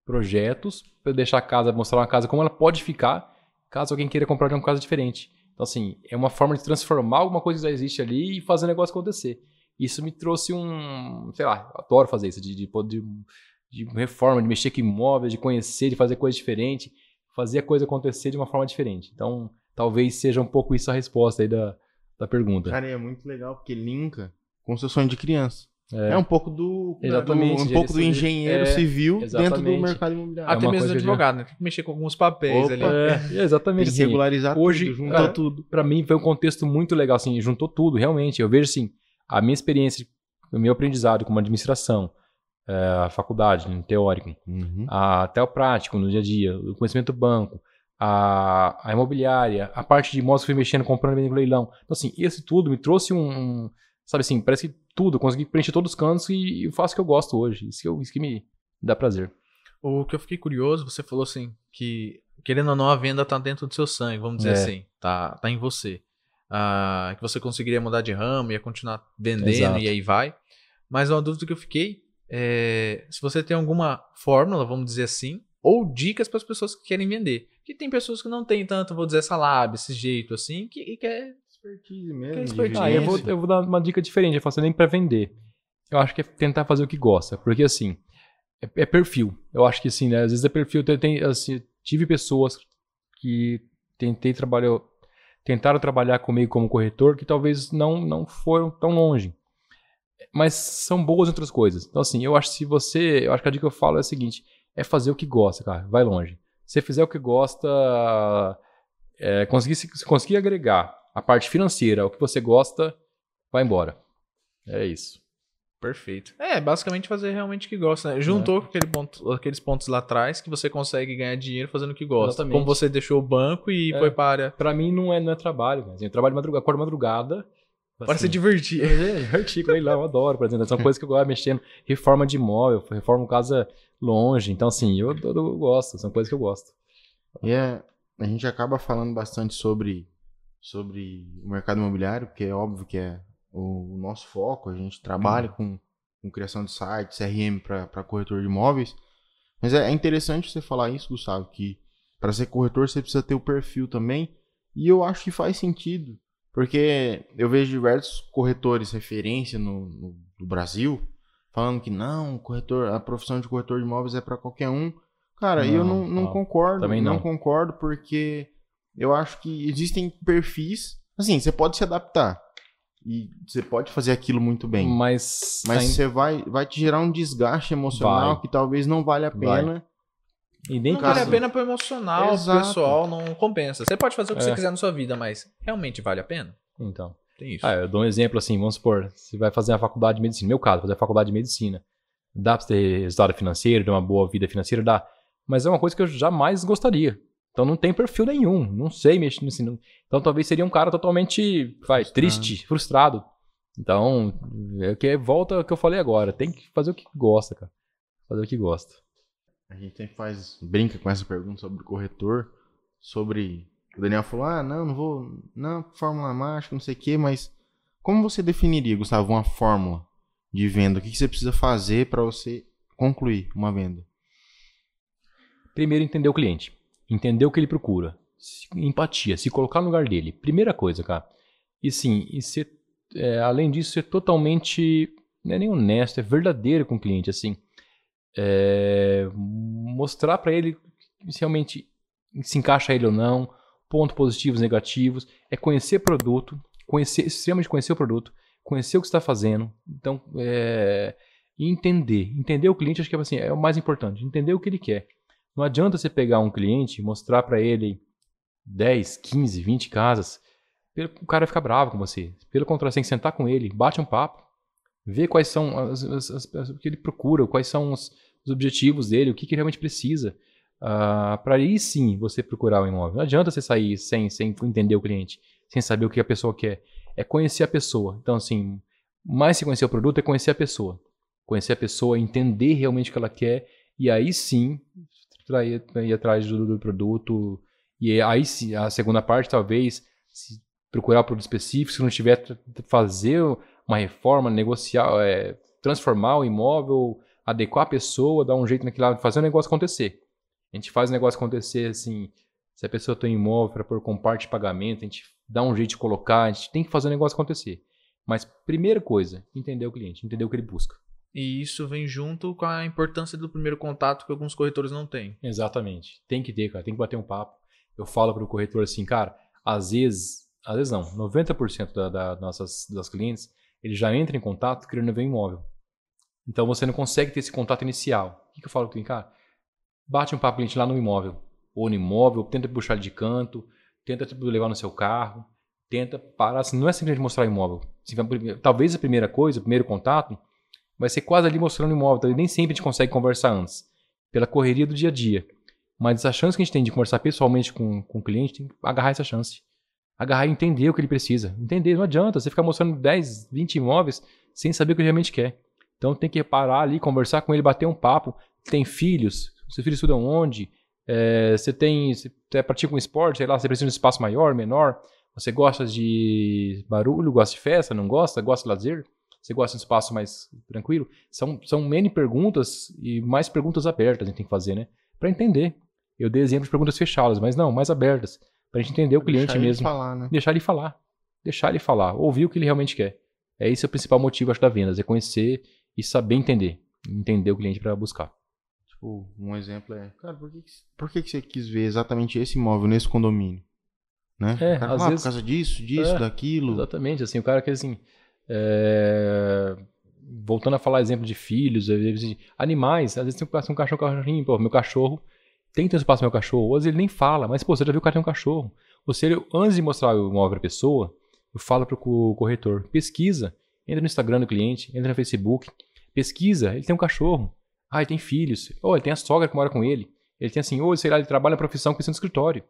Projetos para deixar a casa, mostrar uma casa como ela pode ficar, caso alguém queira comprar uma casa diferente. Então, assim, é uma forma de transformar alguma coisa que já existe ali e fazer o negócio acontecer. Isso me trouxe um. Sei lá, adoro fazer isso, de, de, de, de reforma, de mexer com imóveis, de conhecer, de fazer coisa diferente, fazer a coisa acontecer de uma forma diferente. Então, talvez seja um pouco isso a resposta aí da, da pergunta. Cara, é muito legal porque linka com seu sonho de criança. É. É, um pouco do, Exatamente, do- um pouco do engenheiro é, civil dentro do mercado imobiliário. Até uma mesmo do advogado, né? Tem que mexer com alguns papéis Opa. ali. É, Tem exatamente que assim. regularizar hoje, tudo, juntou é, tudo. Pra mim foi um contexto muito legal, assim, juntou tudo, realmente. Eu vejo, assim, a minha experiência, o meu aprendizado como administração, é, a faculdade, no teórico, Uhum. a- até o prático, no dia a dia, o conhecimento do banco, a, a imobiliária, a parte de imóveis que eu fui mexendo, comprando, vendendo no leilão. Então, assim, isso tudo me trouxe um, um- sabe assim, parece que tudo, consegui preencher todos os cantos e faço o que eu gosto hoje. Isso que, eu- isso que me dá prazer. O que eu fiquei curioso, você falou assim, que querendo ou não, a venda tá dentro do seu sangue, vamos dizer É. assim. Tá, tá em você. Ah, que você conseguiria mudar de ramo, ia continuar vendendo Exato. e aí vai. Mas uma dúvida que eu fiquei é se você tem alguma fórmula, vamos dizer assim, ou dicas para as pessoas que querem vender. Porque tem pessoas que não têm tanto, vou dizer, essa lábia, esse jeito assim, que, que quer. Expertise mesmo. Que de expertise. Ah, eu vou, eu vou dar uma dica diferente, eu faço nem pra vender. Eu acho que é tentar fazer o que gosta, porque assim, é, é perfil. Eu acho que assim, né, às vezes é perfil, tem, tem, assim, tive pessoas que tentei trabalhar, tentaram trabalhar comigo como corretor que talvez não não foram tão longe. Mas são boas outras coisas. Então assim, eu acho que se você, eu acho que a dica que eu falo é a seguinte, é fazer o que gosta, cara, vai longe. Se você fizer o que gosta, é, conseguir, se se conseguir agregar a parte financeira, o que você gosta, vai embora. É isso. Perfeito. É, basicamente fazer realmente o que gosta, né? Juntou com aquele ponto- aqueles pontos lá atrás que você consegue ganhar dinheiro fazendo o que gosta. Exatamente. Como você deixou o banco e É. foi para a área. Pra mim não é, não é trabalho, mas eu trabalho de madrugada, acordo de madrugada. Para se assim, divertir. É, artigo, leilão, eu adoro, por exemplo. São coisas que eu gosto mexendo. Reforma de imóvel, reforma casa longe. Então, assim, eu, eu- eu gosto, são coisas que eu gosto. E é, a gente acaba falando bastante sobre, sobre o mercado imobiliário, porque é óbvio que é o, nosso foco, a gente trabalha com, com criação de site, CRM para corretor de imóveis. Mas é, é interessante você falar isso, Gustavo, que para ser corretor você precisa ter o perfil também. E eu acho que faz sentido, porque eu vejo diversos corretores referência no, no, no Brasil falando que não, corretor, a profissão de corretor de imóveis é para qualquer um. Cara, eu Não, não, não ó, concordo. também não. não. concordo porque eu acho que existem perfis. Assim, você pode se adaptar. E você pode fazer aquilo muito bem. Mas, Mas ainda- você vai, vai te gerar um desgaste emocional Vai. que talvez não valha a Vai. pena. e nem Não que vale a pena pro emocional, Exato. pro pessoal, não compensa. Você pode fazer o que É. você quiser na sua vida, mas realmente vale a pena? Então. Tem isso. Ah, eu dou um exemplo assim, vamos supor, você vai fazer a faculdade de medicina, no meu caso, fazer a faculdade de medicina. Dá pra você ter resultado financeiro, ter uma boa vida financeira, dá. Mas é uma coisa que eu jamais gostaria. Então não tem perfil nenhum, não sei mexer nisso. Então talvez seria um cara totalmente, vai, Frustrado. triste, frustrado. Então, é que volta ao que eu falei agora, tem que fazer o que gosta, cara. Fazer o que gosta. A gente sempre faz, brinca com essa pergunta sobre o corretor, sobre. O Daniel falou: ah, não, não vou. Não, fórmula mágica, não sei o quê, mas. Como você definiria, Gustavo, uma fórmula de venda? O que que você precisa fazer para você concluir uma venda? Primeiro, entender o cliente. Entender o que ele procura. Empatia, se colocar no lugar dele. Primeira coisa, cara. E sim, e ser, é, além disso, ser totalmente. Não é nem honesto, é verdadeiro com o cliente, assim. É, mostrar pra ele se realmente se encaixa ele ou não, pontos positivos, negativos. É conhecer produto, conhecer, extremamente conhecer o produto, conhecer o que está fazendo. Então, é, entender. Entender o cliente, acho que é, assim, é o mais importante. Entender o que ele quer. Não adianta você pegar um cliente mostrar para ele 10, 15, 20 casas, o cara vai ficar bravo com você. Pelo contrário, você tem que sentar com ele, bate um papo, ver quais são as, as- as- as- o que ele procura, quais são os, os objetivos dele, o que, que ele realmente precisa. para aí sim você procurar o imóvel. Não adianta você sair sem, sem entender o cliente, sem saber o que a pessoa quer. É conhecer a pessoa. Então, assim, mais se conhecer o produto é conhecer a pessoa. Conhecer a pessoa, entender realmente o que ela quer, e aí sim pra ir, pra ir atrás do, do produto. E aí sim, a segunda parte, talvez, se procurar produto específico, se não tiver, fazer uma reforma, negociar, é, transformar o imóvel, adequar a pessoa, dar um jeito naquilo lá, fazer o negócio acontecer. A gente faz o negócio acontecer assim, se a pessoa tem imóvel para pôr com parte de pagamento, a gente dá um jeito de colocar, a gente tem que fazer o negócio acontecer. Mas primeira coisa, entender o cliente, entender o que ele busca. E isso vem junto com a importância do primeiro contato que alguns corretores não têm. Exatamente. Tem que ter, cara. Tem que bater um papo. Eu falo pro corretor assim, cara, às vezes, às vezes não, 90% da, da nossas das clientes, ele já entra em contato querendo ver imóvel. Então você não consegue ter esse contato inicial. O que, que eu falo pro cliente, cara? Bate um papo o cliente lá no imóvel. Ou no imóvel, tenta puxar ele de canto, tenta tipo, levar no seu carro, tenta parar. Assim, não é simplesmente mostrar o imóvel. Talvez a primeira coisa, o primeiro contato, vai ser quase ali mostrando o imóvel. Então, nem sempre a gente consegue conversar antes, pela correria do dia a dia. Mas a chance que a gente tem de conversar pessoalmente com, com o cliente, tem que agarrar essa chance. Agarrar e entender o que ele precisa. Entender, não adianta você ficar mostrando 10, 20 imóveis sem saber o que ele realmente quer. Então tem que parar ali, conversar com ele, bater um papo. Tem filhos? Seus filhos estudam onde? É, você tem. Você pratica um esporte, sei lá, você precisa de um espaço maior, menor? Você gosta de barulho, gosta de festa, não gosta? Gosta de lazer? Você gosta de um espaço mais tranquilo? São, são N perguntas e mais perguntas abertas a gente tem que fazer, né? Para entender. Eu dei exemplo de perguntas fechadas, mas não, mais abertas. Pra gente entender o cliente Deixar ele mesmo. falar, né? Deixar ele falar. Deixar ele falar. Ouvir o que ele realmente quer. É esse o principal motivo, acho, da vendas. É conhecer e saber entender. Entender o cliente para buscar. Tipo, um exemplo é, cara, por que, que, por que, que você quis ver exatamente esse imóvel nesse condomínio? Né? É, cara às ah, vezes- por causa disso, disso, É, daquilo. Exatamente. Assim, o cara que, assim... é, Voltando a falar exemplo de filhos, animais. Às vezes tem um cachorro, um cachorrinho. Pô, meu cachorro tem que ter espaço meu cachorro. Às vezes ele nem fala, mas, pô, você já viu o cara tem um cachorro. Ou seja, antes de mostrar o imóvel pra pessoa, eu falo pro co- corretor, pesquisa. Entra no Instagram do cliente, entra no Facebook, pesquisa, ele tem um cachorro. Ah, ele tem filhos. Ou ele tem a sogra que mora com ele. Ele tem assim, ou sei lá, ele trabalha na profissão que no escritório.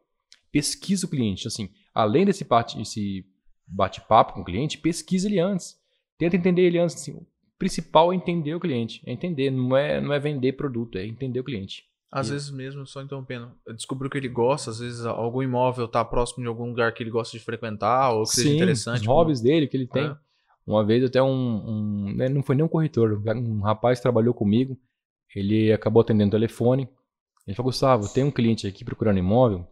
Pesquisa o cliente, assim, além desse bate- esse bate-papo com o cliente, pesquisa ele antes. Tenta entender ele antes, assim, o principal é entender o cliente, é entender, não é, não é vender produto, é entender o cliente. Às E- vezes mesmo, só interrompendo, descobriu que ele gosta, às vezes algum imóvel tá próximo de algum lugar que ele gosta de frequentar, ou que seja interessante. os como- hobbies dele que ele tem. É. Uma vez até um, um- né, não foi nem um corretor, um rapaz trabalhou comigo, ele acabou atendendo o telefone. Ele falou, Gustavo, tem um cliente aqui procurando imóvel.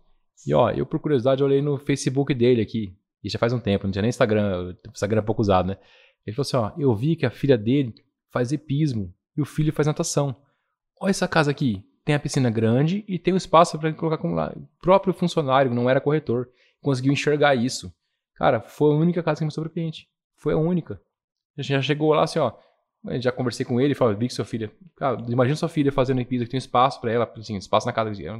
E ó, eu por curiosidade olhei no Facebook dele aqui. E já faz um tempo, não tinha nem Instagram, Instagram é pouco usado, né? Ele falou assim, ó, eu vi que a filha dele faz hipismo e o filho faz natação. Olha essa casa aqui. tem a piscina grande e tem o espaço para colocar com lá. O próprio funcionário, não era corretor, conseguiu enxergar isso. Cara, foi a única casa que para o cliente. Foi a única. A gente já chegou lá assim, ó. Já conversei com ele falei, vi que sua filha. Cara, imagina sua filha fazendo piso que tem espaço para ela, assim, espaço na casa. Era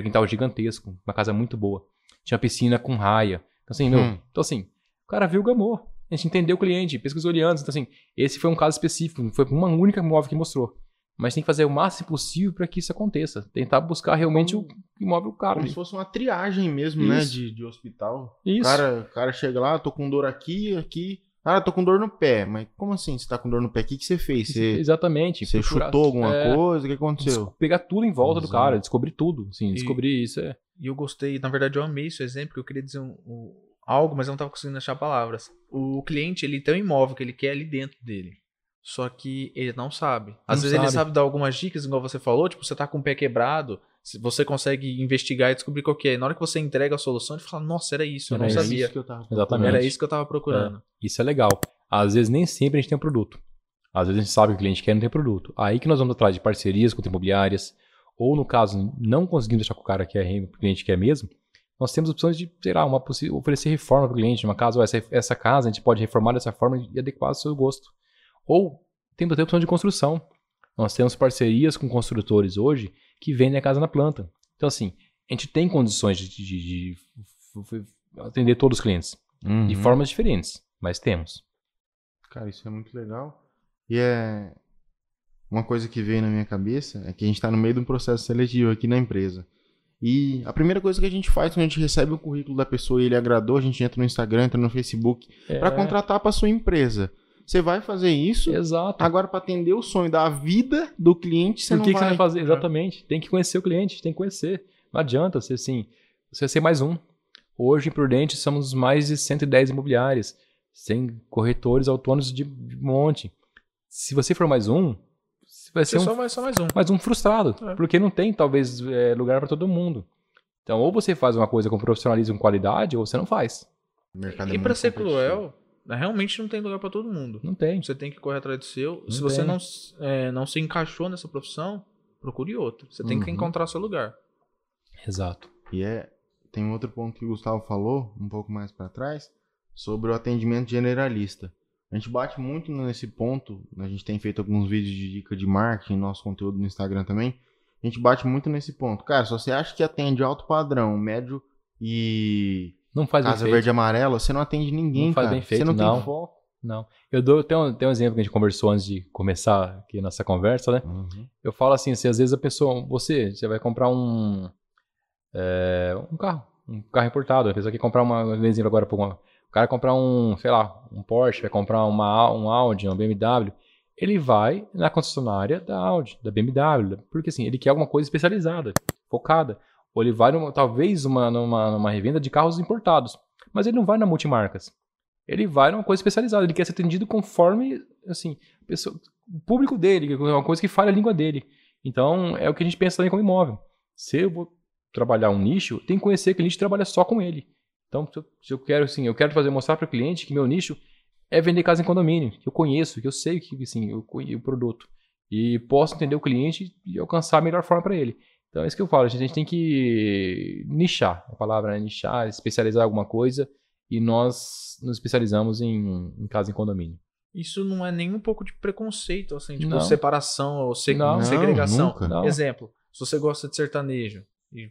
um quintal gigantesco, uma casa muito boa. Tinha piscina com raia. Então, assim, meu, Hum. então, assim, o cara viu, gamou. A gente entendeu o cliente, pesquisou ele antes. Então, assim, esse foi um caso específico, foi uma única imóvel que mostrou. Mas tem que fazer o máximo possível para que isso aconteça. Tentar buscar realmente o imóvel caro. Como ali. se fosse uma triagem mesmo, né? Isso. De, de hospital. O Isso. cara, o cara chega lá, tô com dor aqui, aqui. Ah, tô com dor no pé. Mas como assim você tá com dor no pé? O que, que você fez? Você, Exatamente. você procurar- chutou alguma é, coisa? O que aconteceu? Pegar tudo em volta do Exato. cara, descobrir tudo. E- descobrir isso é. E eu gostei, na verdade eu amei esse exemplo, porque eu queria dizer um- um- algo, mas eu não tava conseguindo achar palavras. O cliente, ele tem um imóvel que ele quer ali dentro dele. Só que ele não sabe. Às Não vezes ele sabe. sabe dar algumas dicas, igual você falou, tipo, você tá com o pé quebrado, você consegue investigar e descobrir qual que é. Na hora que você entrega a solução, ele fala, nossa, era isso, eu Era não isso. sabia. que eu tava Exatamente. Era isso que eu tava procurando. Isso é legal. Às vezes nem sempre a gente tem um produto. Às vezes a gente sabe que o cliente quer e não tem produto. Aí que nós vamos atrás de parcerias com imobiliárias, ou no caso, não conseguimos deixar com o cara que é o cliente quer mesmo, nós temos opções de, sei lá, uma oferecer reforma para o cliente. Uma casa, essa, essa casa a gente pode reformar dessa forma e adequar ao seu gosto. Ou temos até opção de construção. Nós temos parcerias com construtores hoje que vendem a casa na planta. Então, assim, a gente tem condições de, de- de- de atender todos os clientes. Uhum. De formas diferentes, mas temos. Cara, isso é muito legal. E é. Uma coisa que veio na minha cabeça é que a gente tá no meio de um processo seletivo aqui na empresa. E a primeira coisa que a gente faz quando a gente recebe o currículo da pessoa e ele agradou, a gente entra no Instagram, entra no Facebook, É, contratar pra sua empresa. Você vai fazer isso, Exato. agora pra atender o sonho da vida do cliente, você Por não que, que vai. você vai fazer? Exatamente. Tem que conhecer o cliente, tem que conhecer. Não adianta você assim, você ser mais um. Hoje, em Prudente, somos mais de 110 imobiliárias, sem corretores autônomos de, de monte. Se você for mais um, você vai ser um, só, mais, só mais um. mais um frustrado, É. porque não tem, talvez, é, lugar para todo mundo. Então, ou você faz uma coisa com profissionalismo e qualidade, ou você não faz. O mercado é E muito pra ser cruel, realmente não tem lugar pra todo mundo. Não tem. Você tem que correr atrás do seu. Não Se você tem. não, é, não se encaixou nessa profissão, procure outra. Você tem que Uhum. encontrar seu lugar. Exato. E é, tem um outro ponto que o Gustavo falou, um pouco mais pra trás, sobre o atendimento generalista. A gente bate muito nesse ponto, a gente tem feito alguns vídeos de dica de marketing, nosso conteúdo no Instagram também. A gente bate muito nesse ponto. Cara, se você acha que atende alto padrão, médio e Não faz bem casa feito. verde e amarela, você não atende ninguém, Não faz cara. bem feito, você não, não. tem foco. Não. Eu dou, tem, um, tem um exemplo que a gente conversou antes de começar aqui nessa conversa, né? Eu falo assim, se às vezes a pessoa, você, você vai comprar um é, um carro, um carro importado, a pessoa quer comprar uma, um exemplo agora, uma- o cara comprar um, sei lá, um Porsche, vai comprar uma, um Audi, um BMW, ele vai na concessionária da Audi, da BMW, porque assim, ele quer alguma coisa especializada, focada, ou ele vai numa, talvez uma, numa, numa revenda de carros importados, mas ele não vai na multimarcas. Ele vai numa coisa especializada, ele quer ser atendido conforme, assim, pessoa- o público dele, é uma coisa que fala a língua dele. Então, é o que a gente pensa também como imóvel. Se eu vou trabalhar um nicho, tem que conhecer que o nicho trabalha só com ele. Então, se eu quero, assim, eu quero fazer mostrar para o cliente que meu nicho é vender casa em condomínio, que eu conheço, que eu sei que, assim, eu conheço o produto. E posso entender o cliente e alcançar a melhor forma para ele. Então, é isso que eu falo, a gente, a gente tem que nichar, a palavra é nichar, especializar alguma coisa, e nós nos especializamos em, em casa em condomínio. Isso não é nem um pouco de preconceito, assim, tipo, Não. separação ou se- Não. segregação. Nunca. Não. Exemplo, se você gosta de sertanejo, e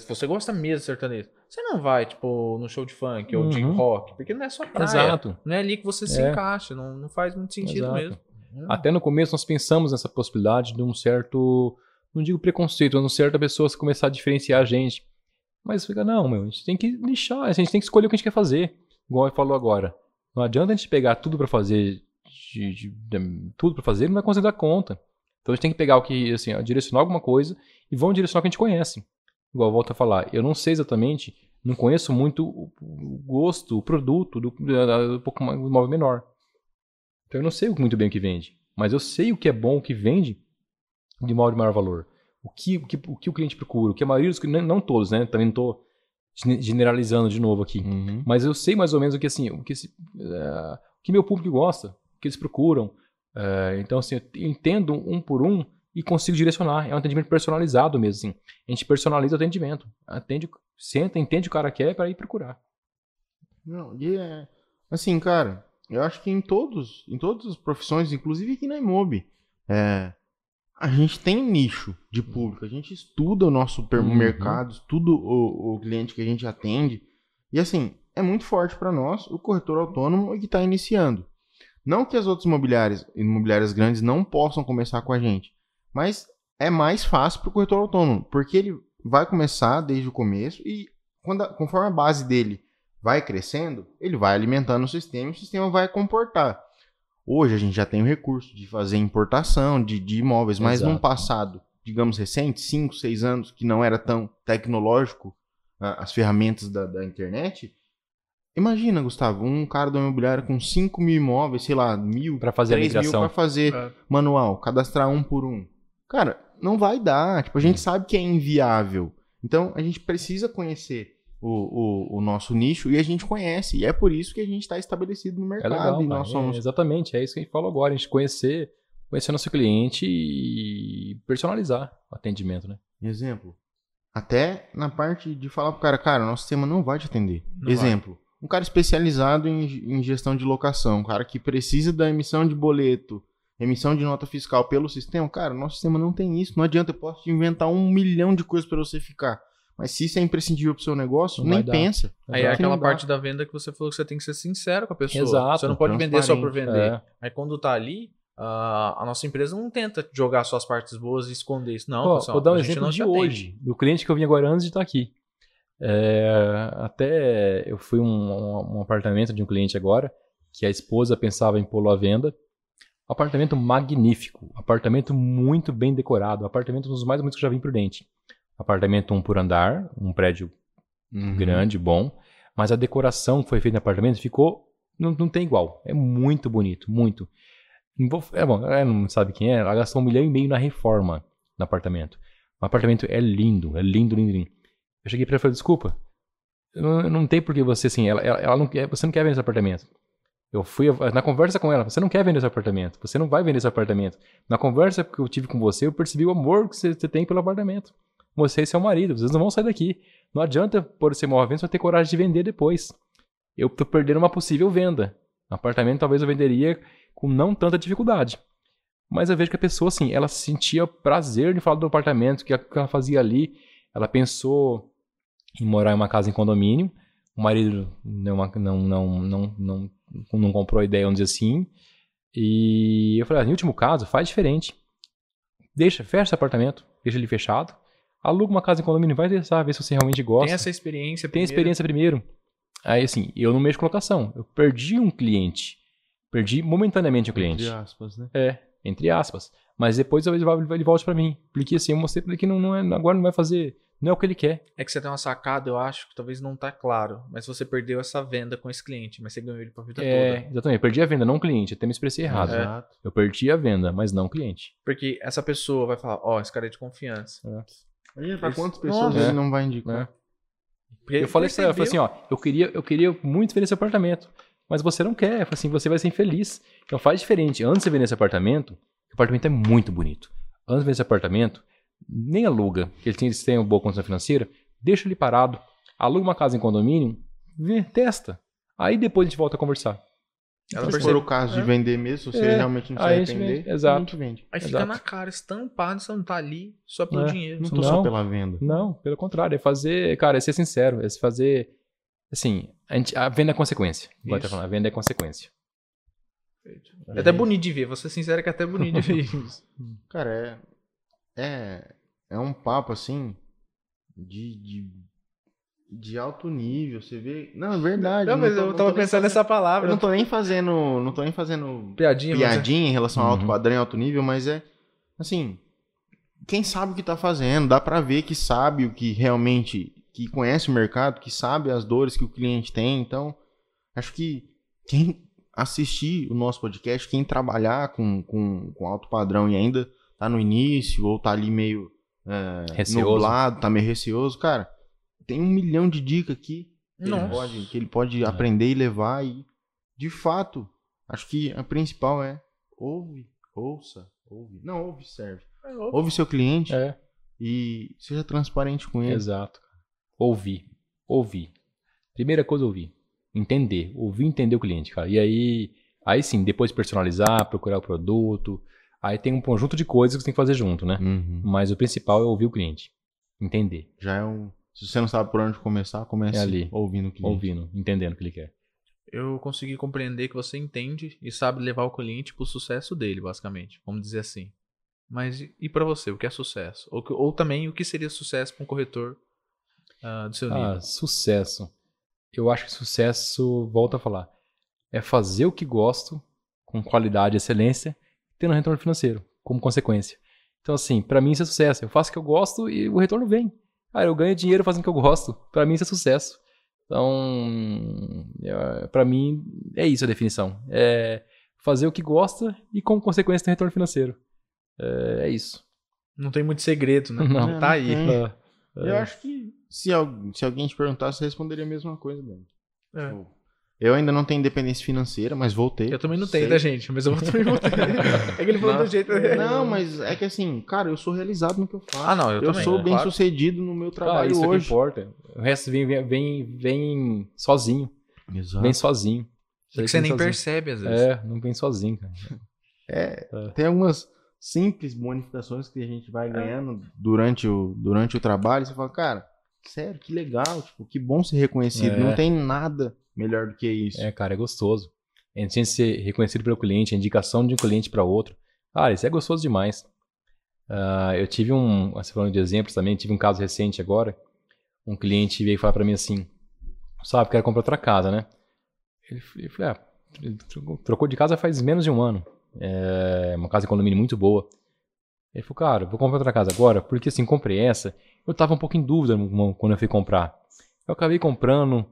se você gosta mesmo de sertanejo, você não vai, tipo, no show de funk ou de Uhum. rock, porque não é sua praia. Exato. Não é ali que você se É. encaixa, não, não faz muito sentido Exato. mesmo. Até no começo nós pensamos nessa possibilidade de um certo, não digo preconceito, mas um certo a pessoa começar a diferenciar a gente. Mas fica, não, meu, a gente tem que nichar, a gente tem que escolher o que a gente quer fazer. Igual ele falou agora. Não adianta a gente pegar tudo pra fazer, de- de- de- tudo pra fazer, não vai conseguir dar conta. Então a gente tem que pegar o que, assim, ó, direcionar alguma coisa e vamos direcionar o que a gente conhece. Igual volto a falar, eu não sei exatamente, não conheço muito o, o gosto, o produto do, da- da- do mais- do imóvel menor. Então eu não sei muito bem o que vende, mas eu sei o que é bom, o que vende de imóvel de maior valor. O que o, que, o, que o cliente procura, o que a maioria dos não, não todos, né? Também não estou generalizando de novo aqui. Uhum. Mas eu sei mais ou menos o que assim, o que, esse, eh, o que meu público gosta, o que eles procuram. Eh, então, assim, eu entendo um por um e consigo direcionar. É um atendimento personalizado mesmo, assim. A gente personaliza o atendimento. Atende, senta, entende o cara quer para ir procurar. Não, e é. Assim, cara, eu acho que em todos, em todas as profissões, inclusive aqui na Imob, é, a gente tem nicho de público, a gente estuda o nosso per- Uhum. estuda o, o cliente que a gente atende. E assim, é muito forte para nós o corretor autônomo que está iniciando. Não que as outras imobiliárias, imobiliárias grandes não possam começar com a gente, mas é mais fácil para o corretor autônomo, porque ele vai começar desde o começo e quando conforme a base dele vai crescendo, ele vai alimentando o sistema e o sistema vai comportar. Hoje a gente já tem o recurso de fazer importação de, de imóveis, mas Exato. num passado, digamos recente, 5, 6 anos, que não era tão tecnológico as ferramentas da, da internet. Imagina, Gustavo, um cara do imobiliário com 5 mil imóveis, sei lá, mil, Para fazer a 3 mil para fazer É. manual, cadastrar um por um. Cara, não vai dar. Tipo, a gente sabe que é inviável. Então, a gente precisa conhecer o, o, o nosso nicho e a gente conhece. E é por isso que a gente está estabelecido no É mercado. legal, e nós É, somos. exatamente, é isso que a gente falou agora. A gente conhecer, conhecer nosso cliente e personalizar o atendimento, né? Exemplo. Até na parte de falar pro cara, cara, nosso sistema não vai te atender. Não Exemplo. Um cara especializado em, em gestão de locação, um cara que precisa da emissão de boleto, emissão de nota fiscal pelo sistema, cara, nosso sistema não tem isso. Não adianta, eu posso te inventar um milhão de coisas para você ficar. Mas se isso é imprescindível pro seu negócio, Não nem pensa. Aí é aquela parte da venda que você falou que você tem que ser sincero com a pessoa. Exato, Você não pode vender só por vender. É. Aí quando tá ali, a a nossa empresa não tenta jogar suas partes boas e esconder isso. Não, Ó, pessoal, vou dar um a gente exemplo não de hoje, do cliente que eu vim agora antes de estar aqui. É, até eu fui um, um- um apartamento de um cliente agora, que a esposa pensava em pô-lo à venda. Apartamento magnífico, apartamento muito bem decorado, apartamento um dos mais bonitos que eu já vi em Prudente. Apartamento um por andar, um prédio Uhum. grande, bom, mas a decoração que foi feita no apartamento ficou. Não, não tem igual. É muito bonito, muito. Não vou- É bom, ela não sabe quem é, ela gastou um milhão e meio na reforma no apartamento. O apartamento é lindo, é lindo, lindo, lindo. Eu cheguei pra ela e falei, desculpa, não, não tem por que você assim, ela, ela, ela não você não quer vender esse apartamento. Eu fui na conversa com ela, você não quer vender esse apartamento, você não vai vender esse apartamento. Na conversa que eu tive com você, eu percebi o amor que você, você tem pelo apartamento. Você e seu marido, vocês não vão sair daqui. Não adianta pôr esse imóvel à venda, você vai ter coragem de vender depois. Eu tô perdendo uma possível venda. Apartamento talvez eu venderia com não tanta dificuldade. Mas eu vejo que a pessoa, assim, ela sentia prazer de falar do apartamento, a- que ela fazia ali. Ela pensou em morar em uma casa em condomínio. O marido não, não, não, não, não, não comprou a ideia, vamos dizer assim. E eu falei, ah, em último caso, faz diferente. Deixa, fecha esse apartamento, deixa ele fechado. Aluga uma casa em condomínio, vai testar, ver se você realmente gosta. Tem essa experiência. Tem primeiro. experiência primeiro. Aí, assim, eu não mexo com locação. Eu perdi um cliente. Perdi momentaneamente o cliente. Entre aspas, né? É, entre aspas. Mas depois ele, vai- ele volta pra mim. Porque assim, eu mostrei pra ele que não, não é, agora não vai fazer. Não é o que ele quer. É que você tem uma sacada, eu acho, que talvez não tá claro. Mas você perdeu essa venda com esse cliente, mas você ganhou ele pra vida É, toda. exatamente. Eu perdi a venda, não o cliente. Até me expressei errado. Exato. Eu perdi a venda, mas não o cliente. Porque essa pessoa vai falar, ó, esse cara é de confiança. Imagina pra quantas pessoas ele não vai indicar. Porque Eu falei pra ela, eu falei assim, percebeu- ó, eu queria, eu queria muito vender esse apartamento. Mas você não quer. Eu falei assim, você vai ser infeliz. Então faz diferente. Antes de você vender esse apartamento, o apartamento é muito bonito. Antes de vender esse apartamento, nem aluga, porque eles têm, eles têm uma boa condição financeira, deixa ele parado, aluga uma casa em condomínio, vê, testa. Aí depois a gente volta a conversar. Ela Se for o caso de É. vender mesmo, se você É. realmente não se Aí a gente arrepender, vende. Exato. vende. Aí fica Exato. na cara, estampado, você não tá ali só pelo É. dinheiro. Não tô Não. só pela venda. Não, pelo contrário, é fazer, cara, é ser sincero, é se fazer, assim, a, gente- a venda é consequência. Tá falando, a venda é consequência. É até bonito de ver, vou ser sincero que é até bonito de ver isso. Cara, é. É. É um papo assim. De. de, de alto nível. Você vê. Não, é verdade. Não, mas tô- eu não tava pensando fazendo- nessa palavra. Eu não tô nem fazendo. Não tô nem fazendo Piadinha, é- piadinha em relação ao alto Uhum. padrão e alto nível, mas é. Assim. Quem sabe o que tá fazendo, dá pra ver que sabe o que realmente. Que conhece o mercado, que sabe as dores que o cliente tem. Então, acho que quem assistir o nosso podcast, quem trabalhar com, com, com alto padrão e ainda tá no início, ou tá ali meio é, Receoso. nublado, tá meio receoso, cara, tem um milhão de dicas aqui que ele pode, que ele pode É. aprender e levar e, de fato, acho que a principal é ouve, ouça, ouve. Não, ouve serve. Ouve seu cliente É, e seja transparente com ele. exato. Ouvir. Ouvir. Primeira coisa, ouvir. Entender. Ouvir e entender o cliente, cara. E aí, aí sim, depois personalizar, procurar o produto. Aí tem um conjunto de coisas que você tem que fazer junto, né? Uhum. Mas o principal é ouvir o cliente. Entender. Já é um. Se você não sabe por onde começar, comece É ali. ouvindo o cliente. Ouvindo, entendendo o que ele quer. Eu consegui compreender que você entende e sabe levar o cliente pro sucesso dele, basicamente. Vamos dizer assim. Mas e- pra você, o que é sucesso? Ou, ou também o que seria sucesso pra um corretor ah, do seu nível? Ah, sucesso. Eu acho que sucesso, volto a falar, é fazer o que gosto com qualidade e excelência, tendo um retorno financeiro como consequência. Então, assim, pra mim isso é sucesso. Eu faço o que eu gosto e o retorno vem. Cara, eu ganho dinheiro fazendo o que eu gosto. Pra mim isso é sucesso. Então, pra mim é isso a definição. É fazer o que gosta e como consequência ter retorno financeiro. É, é isso. Não tem muito segredo, né? Não. Tá aí. Não. É, Eu acho que se, se alguém te perguntasse, você responderia a mesma coisa, velho. É. Tipo, Eu ainda não tenho independência financeira, mas voltei. Eu também não tenho, Sei. tá, gente? Mas eu também vou ter. É que ele falou do jeito. Não, mas é que assim, cara, eu sou realizado no que eu faço. Ah, não, eu, eu também. sou né? bem Claro. sucedido no meu Ah, trabalho isso é que hoje. importa. O resto vem, vem, vem, vem sozinho. Exato. Vem sozinho. É que você nem sozinho. percebe, às vezes. É, não vem sozinho, cara. É, tem algumas simples bonificações que a gente vai ganhando durante o, durante o trabalho. Você fala, cara, sério, que legal, tipo, que bom ser reconhecido. É. Não tem nada melhor do que isso. É, cara, é gostoso. A gente tem que ser reconhecido pelo cliente, a indicação de um cliente para outro. Cara, isso é gostoso demais. Ah, eu tive um, você falando de exemplos também, tive um caso recente agora. Um cliente veio falar para mim assim, sabe, quero comprar outra casa, né? Ele, ele falou, ah, trocou- de casa faz menos de um ano. É uma casa em condomínio muito boa. Ele falou, cara, vou comprar outra casa agora, porque assim, comprei essa. Eu tava um pouco em dúvida quando eu fui comprar. Eu acabei comprando,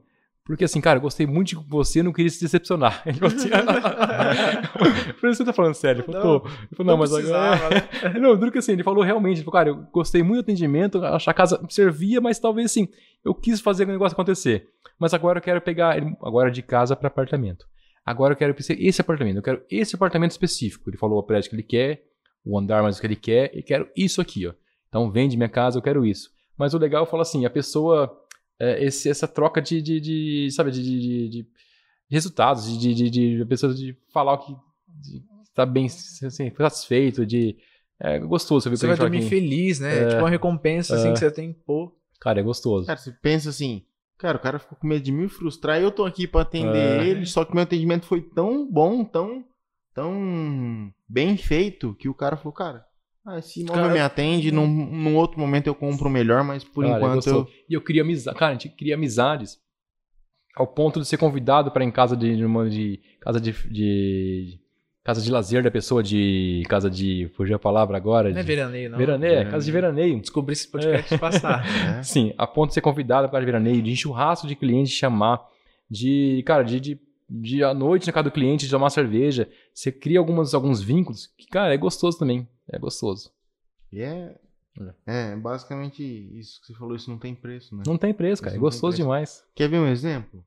porque assim, cara, eu gostei muito de você, não queria se decepcionar. Ele falou assim, eu falei, você tá falando sério? Ele falou, tô. Ele falou, não, mas agora... né? Não, duro que assim, ele falou realmente, ele falou, cara, eu gostei muito do atendimento, acho que a casa servia, mas talvez assim, eu quis fazer o negócio acontecer. Mas agora eu quero pegar, ele- agora de casa para apartamento. Agora eu quero esse apartamento, eu quero esse apartamento específico. Ele falou o prédio que ele quer, o andar mais o que ele quer, e quero isso aqui, ó. Então vende minha casa, eu quero isso. Mas o legal, eu falo assim, a pessoa, é, esse- essa troca de, de, de, sabe, de, de, de- de resultados, de, de, de, de a pessoa de falar o que de, tá bem assim, satisfeito, de é gostoso você Você vai dormir que- feliz, né? É. Tipo uma recompensa assim É. que você tem, pô. Cara, é gostoso. Cara, você pensa assim, cara, o cara ficou com medo de me frustrar e eu tô aqui pra atender É. ele, só que meu atendimento foi tão bom, tão, tão bem feito, que o cara falou, cara, ah, esse imóvel Cara- me atende, num, num outro momento eu compro o melhor, mas por Cara, é enquanto eu... E eu queria amizade. Cara, a gente cria amizades ao ponto de ser convidado para em casa de, de, uma- de casa de, de casa de lazer da pessoa de casa de fugiu a palavra agora Não é de, veraneio, não. veraneio, Veraneio. casa de veraneio. Descobri esse podcast passar. É. Sim, a ponto de ser convidado para de veraneio, de churrasco de cliente chamar, de cara, de, de, de à noite na casa do cliente de tomar cerveja. Você cria algumas, alguns vínculos que, cara, é gostoso também. É gostoso. E é, é basicamente isso que você falou, isso não tem preço, né? Não tem preço, cara. Isso É gostoso demais. Quer ver um exemplo?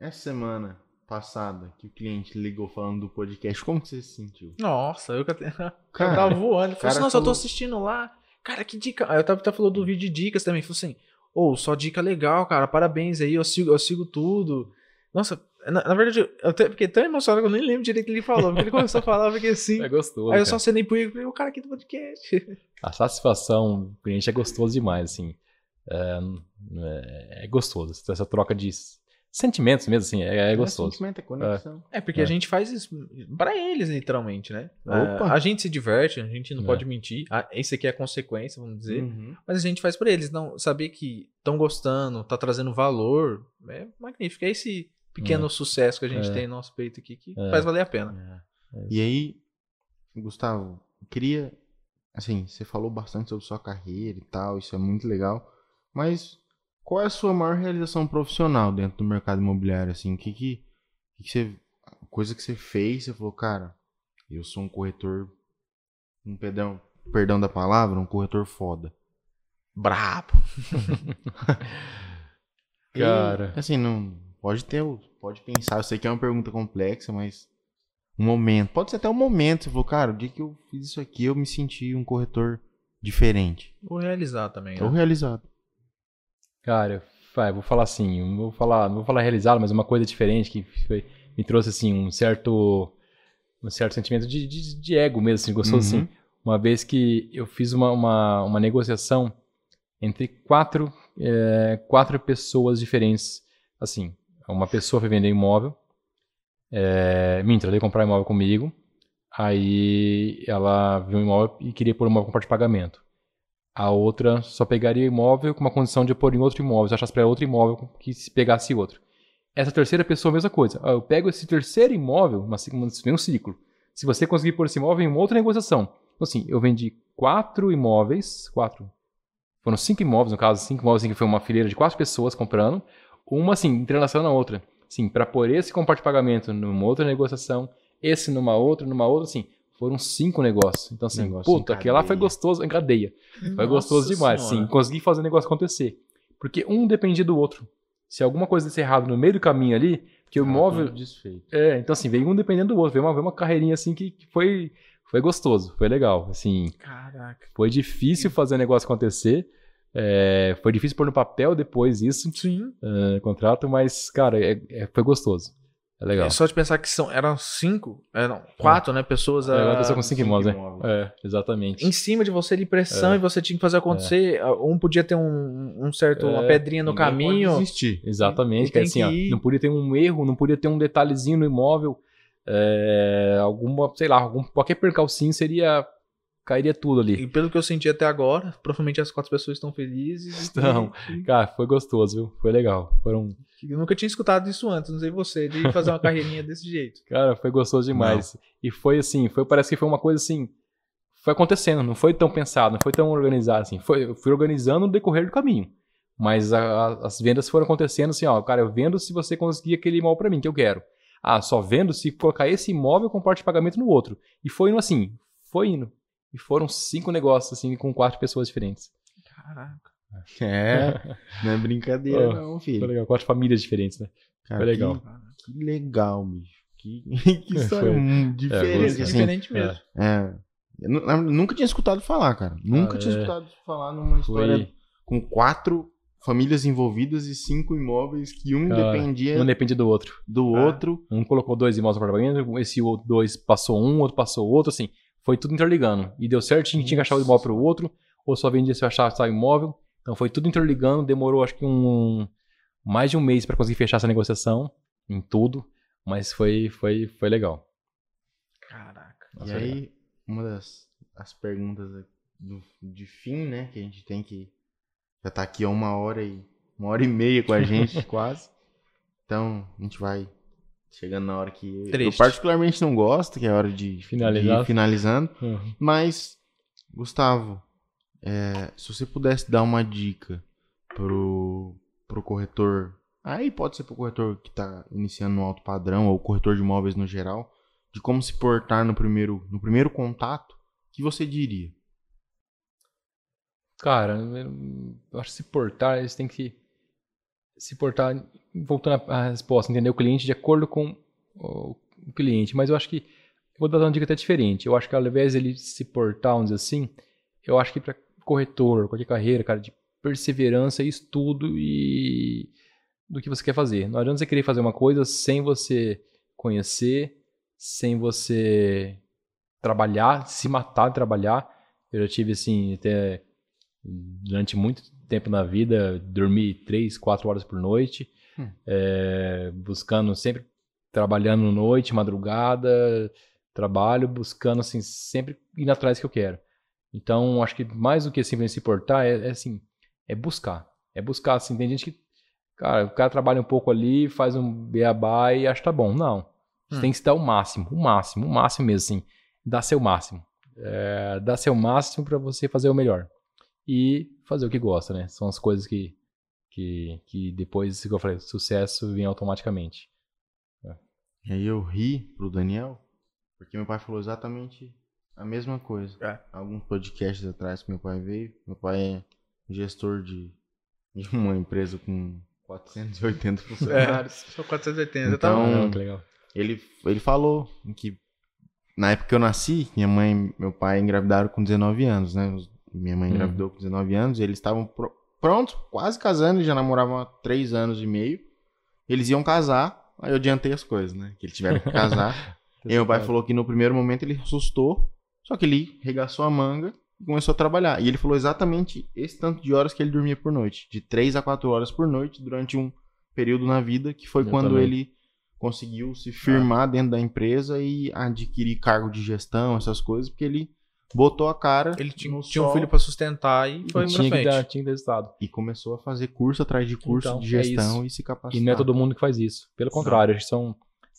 Essa semana passada que o cliente ligou falando do podcast, como que você se sentiu? Nossa, eu, eu Cara, tava voando. Ele falou cara assim, nossa, eu tô falou- assistindo lá. Cara, que dica. Aí eu tava, tava falando do vídeo de dicas também. Falou assim, ô, só dica legal, cara. Parabéns aí, eu sigo, eu sigo tudo. Nossa, na, na verdade, eu até, fiquei tão emocionado que eu nem lembro direito o que ele falou. Porque ele começou a falar, eu fiquei assim. É gostoso. aí eu cara. só acenei pro ele e falei, o cara aqui do podcast. A satisfação do cliente é gostoso demais, assim. É, é- é gostoso. Essa troca de sentimentos mesmo, assim, é, é gostoso. sentimento, é conexão. É, porque É. a gente faz isso pra eles, literalmente, né? Opa. A, gente se diverte, a gente não É. pode mentir. Ah, Esse aqui é a consequência, vamos dizer. Uhum. Mas a gente faz pra eles. Não, saber que estão gostando, tá trazendo valor, é magnífico. É esse pequeno sucesso que a gente É. tem no nosso peito aqui que É. faz valer a pena. E aí, Gustavo, queria. Assim, você falou bastante sobre sua carreira e tal, isso é muito legal. Mas qual é a sua maior realização profissional dentro do mercado imobiliário? Assim, o que que, o que você. Coisa que você fez, você falou, cara, eu sou um corretor. Um perdão, perdão da palavra, um corretor foda. Brabo. Cara. E, assim, não. Pode ter. Pode pensar, eu sei que é uma pergunta complexa, mas. um momento. Pode ser até um momento. Você falou, cara, o dia que eu fiz isso aqui, eu me senti um corretor diferente. Ou realizar também. Ou Né? realizado. Cara, vai, vou falar assim, não vou falar, não vou falar realizado, mas uma coisa diferente que foi- me trouxe assim um certo um certo sentimento de, de, de ego mesmo, assim, gostoso Uhum. assim. Uma vez que eu fiz uma, uma, uma negociação entre quatro, é, quatro pessoas diferentes, assim, uma pessoa foi vender imóvel, é, ela veio comprar imóvel comigo, aí ela viu um imóvel e queria pôr o imóvel com parte de pagamento. A outra só pegaria imóvel com uma condição de pôr em outro imóvel, se achasse para outro imóvel que se pegasse outro. Essa terceira pessoa, a mesma coisa. Ah, Eu pego esse terceiro imóvel, uma, vem um ciclo. Se você conseguir pôr esse imóvel em uma outra negociação. Então, assim, eu vendi quatro imóveis, quatro. Foram cinco imóveis, no caso, cinco imóveis, assim, que foi uma fileira de quatro pessoas comprando. Uma, assim, entrelaçando na outra. Sim, para pôr esse parte de pagamento numa outra negociação, esse numa outra, numa outra, assim, foram cinco negócios. Então, assim, Negócio puta, aquele lá foi gostoso, em cadeia. Foi gostoso demais, sim. Consegui fazer o negócio acontecer. Porque um dependia do outro. Se alguma coisa desse errado no meio do caminho ali, porque o Tá imóvel. tudo desfeito. É, então assim, veio um dependendo do outro. Veio uma, veio uma carreirinha assim que, que foi, foi gostoso, foi legal. Assim, Caraca. foi difícil fazer o negócio acontecer. É, foi difícil pôr no papel depois isso, Sim. é, contrato, mas, cara, é- é- foi gostoso. É legal. É só de pensar que são, eram cinco, eram quatro, né? Pessoas É, a- tô com cinco cinco imóveis, né? imóveis. É, exatamente. em cima de você de pressão É. e você tinha que fazer acontecer. Um podia ter um, um certo, uma É, pedrinha no Ninguém caminho. Pode. Exatamente, que assim, que ó, não podia ter um erro, não podia ter um detalhezinho no imóvel, é, alguma, sei lá, algum, qualquer percalcinho seria, cairia tudo ali. E pelo que eu senti até agora, provavelmente as quatro pessoas estão felizes. Estão. E- Cara, foi gostoso, viu? Foi legal. Foram, Eu nunca tinha escutado isso antes, não sei você, de fazer uma carreirinha desse jeito. cara, foi gostoso demais. E foi assim, foi, parece que foi uma coisa assim, foi acontecendo, não foi tão pensado, não foi tão organizado assim. Foi, eu fui organizando no decorrer do caminho. Mas a- a- as vendas foram acontecendo assim, ó, cara, eu vendo se você conseguir aquele imóvel pra mim que eu quero. Ah, só vendo se colocar esse imóvel com parte de pagamento no outro. E foi indo assim, foi indo. E foram cinco negócios assim com quatro pessoas diferentes. Caraca. É, não é brincadeira, Oh, não, Foi filho. legal, quatro famílias diferentes, né? Cara, foi legal. Que, que legal, bicho. Que, que história Foi. hum, diferente, gostei. assim. Diferente mesmo. É. Eu nunca tinha escutado falar, cara. Nunca Ah, tinha é. escutado falar numa história Foi. com quatro famílias envolvidas e cinco imóveis que um Cara, dependia Um depende do outro. do É. outro. Um colocou dois imóveis no apartamento, esse outro dois passou um, outro passou outro, assim. Foi tudo interligando. E deu certinho, tinha que achar o imóvel pro outro, ou só vendia se eu achar só imóvel. Então foi tudo interligando, demorou acho que um mais de um mês para conseguir fechar essa negociação em tudo, mas foi foi foi legal. Caraca. E aí, uma das as perguntas do- de fim, né, que a gente tem que já tá aqui há uma hora e uma hora e meia com a gente, quase. Então, a gente vai chegando na hora que eu- eu Triste. particularmente não gosto, que é a hora de Finalizar. de ir finalizando. Uhum. Mas, Gustavo, é, se você pudesse dar uma dica pro, pro corretor, aí pode ser pro corretor que tá iniciando no alto padrão, ou corretor de imóveis no geral, de como se portar no primeiro, no primeiro contato, o que você diria? Cara, eu acho que se portar, eles têm que se portar, voltando à resposta, entender o cliente de acordo com o cliente. Mas eu acho que, vou dar uma dica até diferente. Eu acho que ao invés ele se portar, vamos dizer assim, eu acho que para corretor, qualquer carreira, cara, de perseverança e estudo e do que você quer fazer. Não adianta você querer fazer uma coisa sem você conhecer, sem você trabalhar, se matar de trabalhar. Eu já tive assim, até durante muito tempo na vida, dormi três, quatro horas por noite, Hum. é, buscando sempre trabalhando noite, madrugada, trabalho, buscando assim sempre indo atrás do que eu quero. Então, acho que mais do que simplesmente se portar é, é assim, é buscar, é buscar assim. Tem gente que, cara, o cara trabalha um pouco ali, faz um beabá e acha que tá bom. Não, você Hum. tem que dar o máximo, o máximo, o máximo mesmo assim, dar seu máximo, é, dar seu máximo para você fazer o melhor e fazer o que gosta, né? São as coisas que, que, que depois, como eu falei, sucesso vem automaticamente. E aí eu ri pro Daniel, porque meu pai falou exatamente a mesma coisa. É. Alguns podcasts atrás que meu pai veio, meu pai é gestor de, de uma empresa com 480 funcionários. Só 480. Então, tá? Ah, que legal. Ele, ele falou que na época que eu nasci, minha mãe e meu pai engravidaram com 19 anos, né? Minha mãe Hum. engravidou com 19 anos, eles estavam pro- prontos, quase casando, já namoravam há 3 anos e meio. Eles iam casar, aí eu adiantei as coisas, né? Que eles tiveram que casar. e meu pai falou que no primeiro momento ele assustou, só que ele regaçou a manga e começou a trabalhar. E ele falou exatamente esse tanto de horas que ele dormia por noite, de 3 a 4 horas por noite durante um período na vida, que foi Eu quando também. ele conseguiu se firmar dentro da empresa e adquirir cargo de gestão, essas coisas, porque ele botou a cara Ele tinha, tinha um filho pra sustentar e foi pra tinha, que frente. dar, tinha que dar resultado. e começou a fazer curso atrás de curso Então, de é gestão isso. e se capacitar. E não é todo mundo que faz isso. Pelo contrário, que são.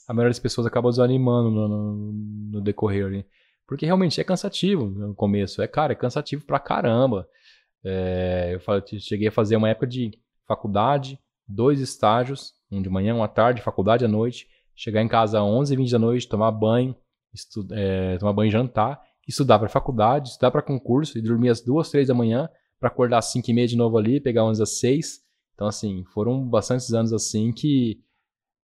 A maioria das pessoas acaba desanimando no, no, no decorrer ali. Porque realmente é cansativo no começo. É, cara, é cansativo pra caramba. É, eu falei, cheguei a fazer uma época de faculdade, dois estágios, um de manhã, um à tarde, faculdade à noite. Chegar em casa às 11 20 da noite, tomar banho, é, tomar banho e jantar, estudar pra faculdade, estudar pra concurso e dormir às duas, três da manhã pra acordar às 5 e meia de novo ali, pegar 11 às 6. Então, assim, foram bastantes anos assim que.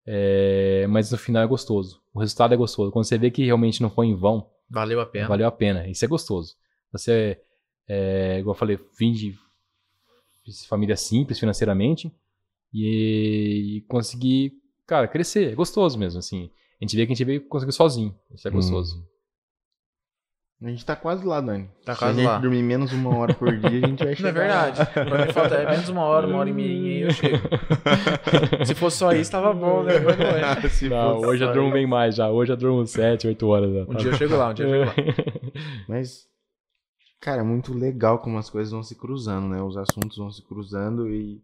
é, mas no final é gostoso. O resultado é gostoso. Quando você vê que realmente não foi em vão, Valeu a pena. valeu a pena. Isso é gostoso. Você, é, igual eu falei, vim de família simples financeiramente e, e conseguir, cara, crescer. É gostoso mesmo, assim. A gente vê que a gente veio conseguiu sozinho. Isso é Hum. A gente tá quase lá, Dani. Tá Se quase a gente lá. dormir menos uma hora por dia, a gente vai Não chegar é verdade. lá. Pra mim falta é menos uma hora, uma hora e meia e eu chego. Se fosse só isso, tava bom, né? Mas não é. Se Não, hoje eu durmo bem mais já. Hoje eu durmo 7, 8 horas. Já. Um dia eu chego lá, um dia eu chego lá. Mas, cara, é muito legal como as coisas vão se cruzando, né? Os assuntos vão se cruzando e.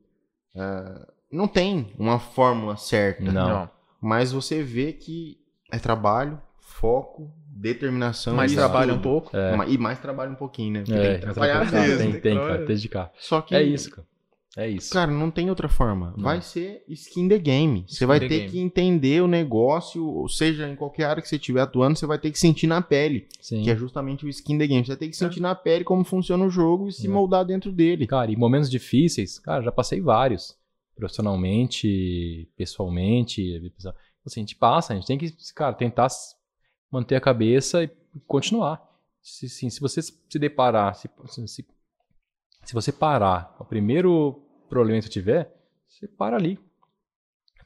ah, não tem uma fórmula certa. Não. Mas você vê que é trabalho, foco, determinação. Mais e trabalho um estudo. pouco. É. E mais trabalho um pouquinho, né? Porque É, tem que trabalhar mesmo. tem, tem tem, cara, dedicar. Só que. É isso, cara. É isso. Cara, não tem outra forma. Não. Vai ser skin the game. Você vai ter game. que entender o negócio, ou seja, em qualquer área que você estiver atuando, você vai ter que sentir na pele. Sim. Que é justamente o skin the game. Você vai ter que sentir na pele como funciona o jogo e se É. moldar dentro dele. Cara, e momentos difíceis, cara, já passei vários. Profissionalmente, pessoalmente. Assim, a gente passa, a gente tem que, cara, tentar manter a cabeça e continuar. Se, sim, se você se deparar, se, se, se você parar, o primeiro problema que você tiver, você para ali.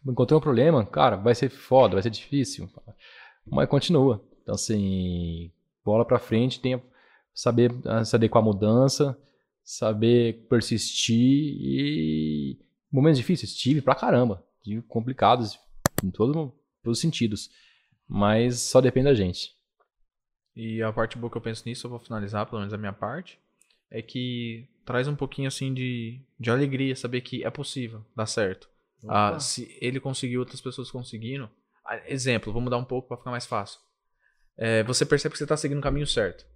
Encontrou um problema, cara, vai ser foda, vai ser difícil, mas continua. Então, assim, bola pra frente, tem saber ah, se adequar à mudança, saber persistir e momentos difíceis tive pra caramba, tive complicados em todo, todos os sentidos, mas só depende da gente. E a parte boa que eu penso nisso, eu vou finalizar, pelo menos a minha parte, é que traz um pouquinho assim de, de alegria saber que é possível dar certo. Ah, se ele conseguiu, outras pessoas conseguiram. Ah, Exemplo, vou mudar um pouco pra ficar mais fácil. É, você percebe que você tá seguindo o caminho certo.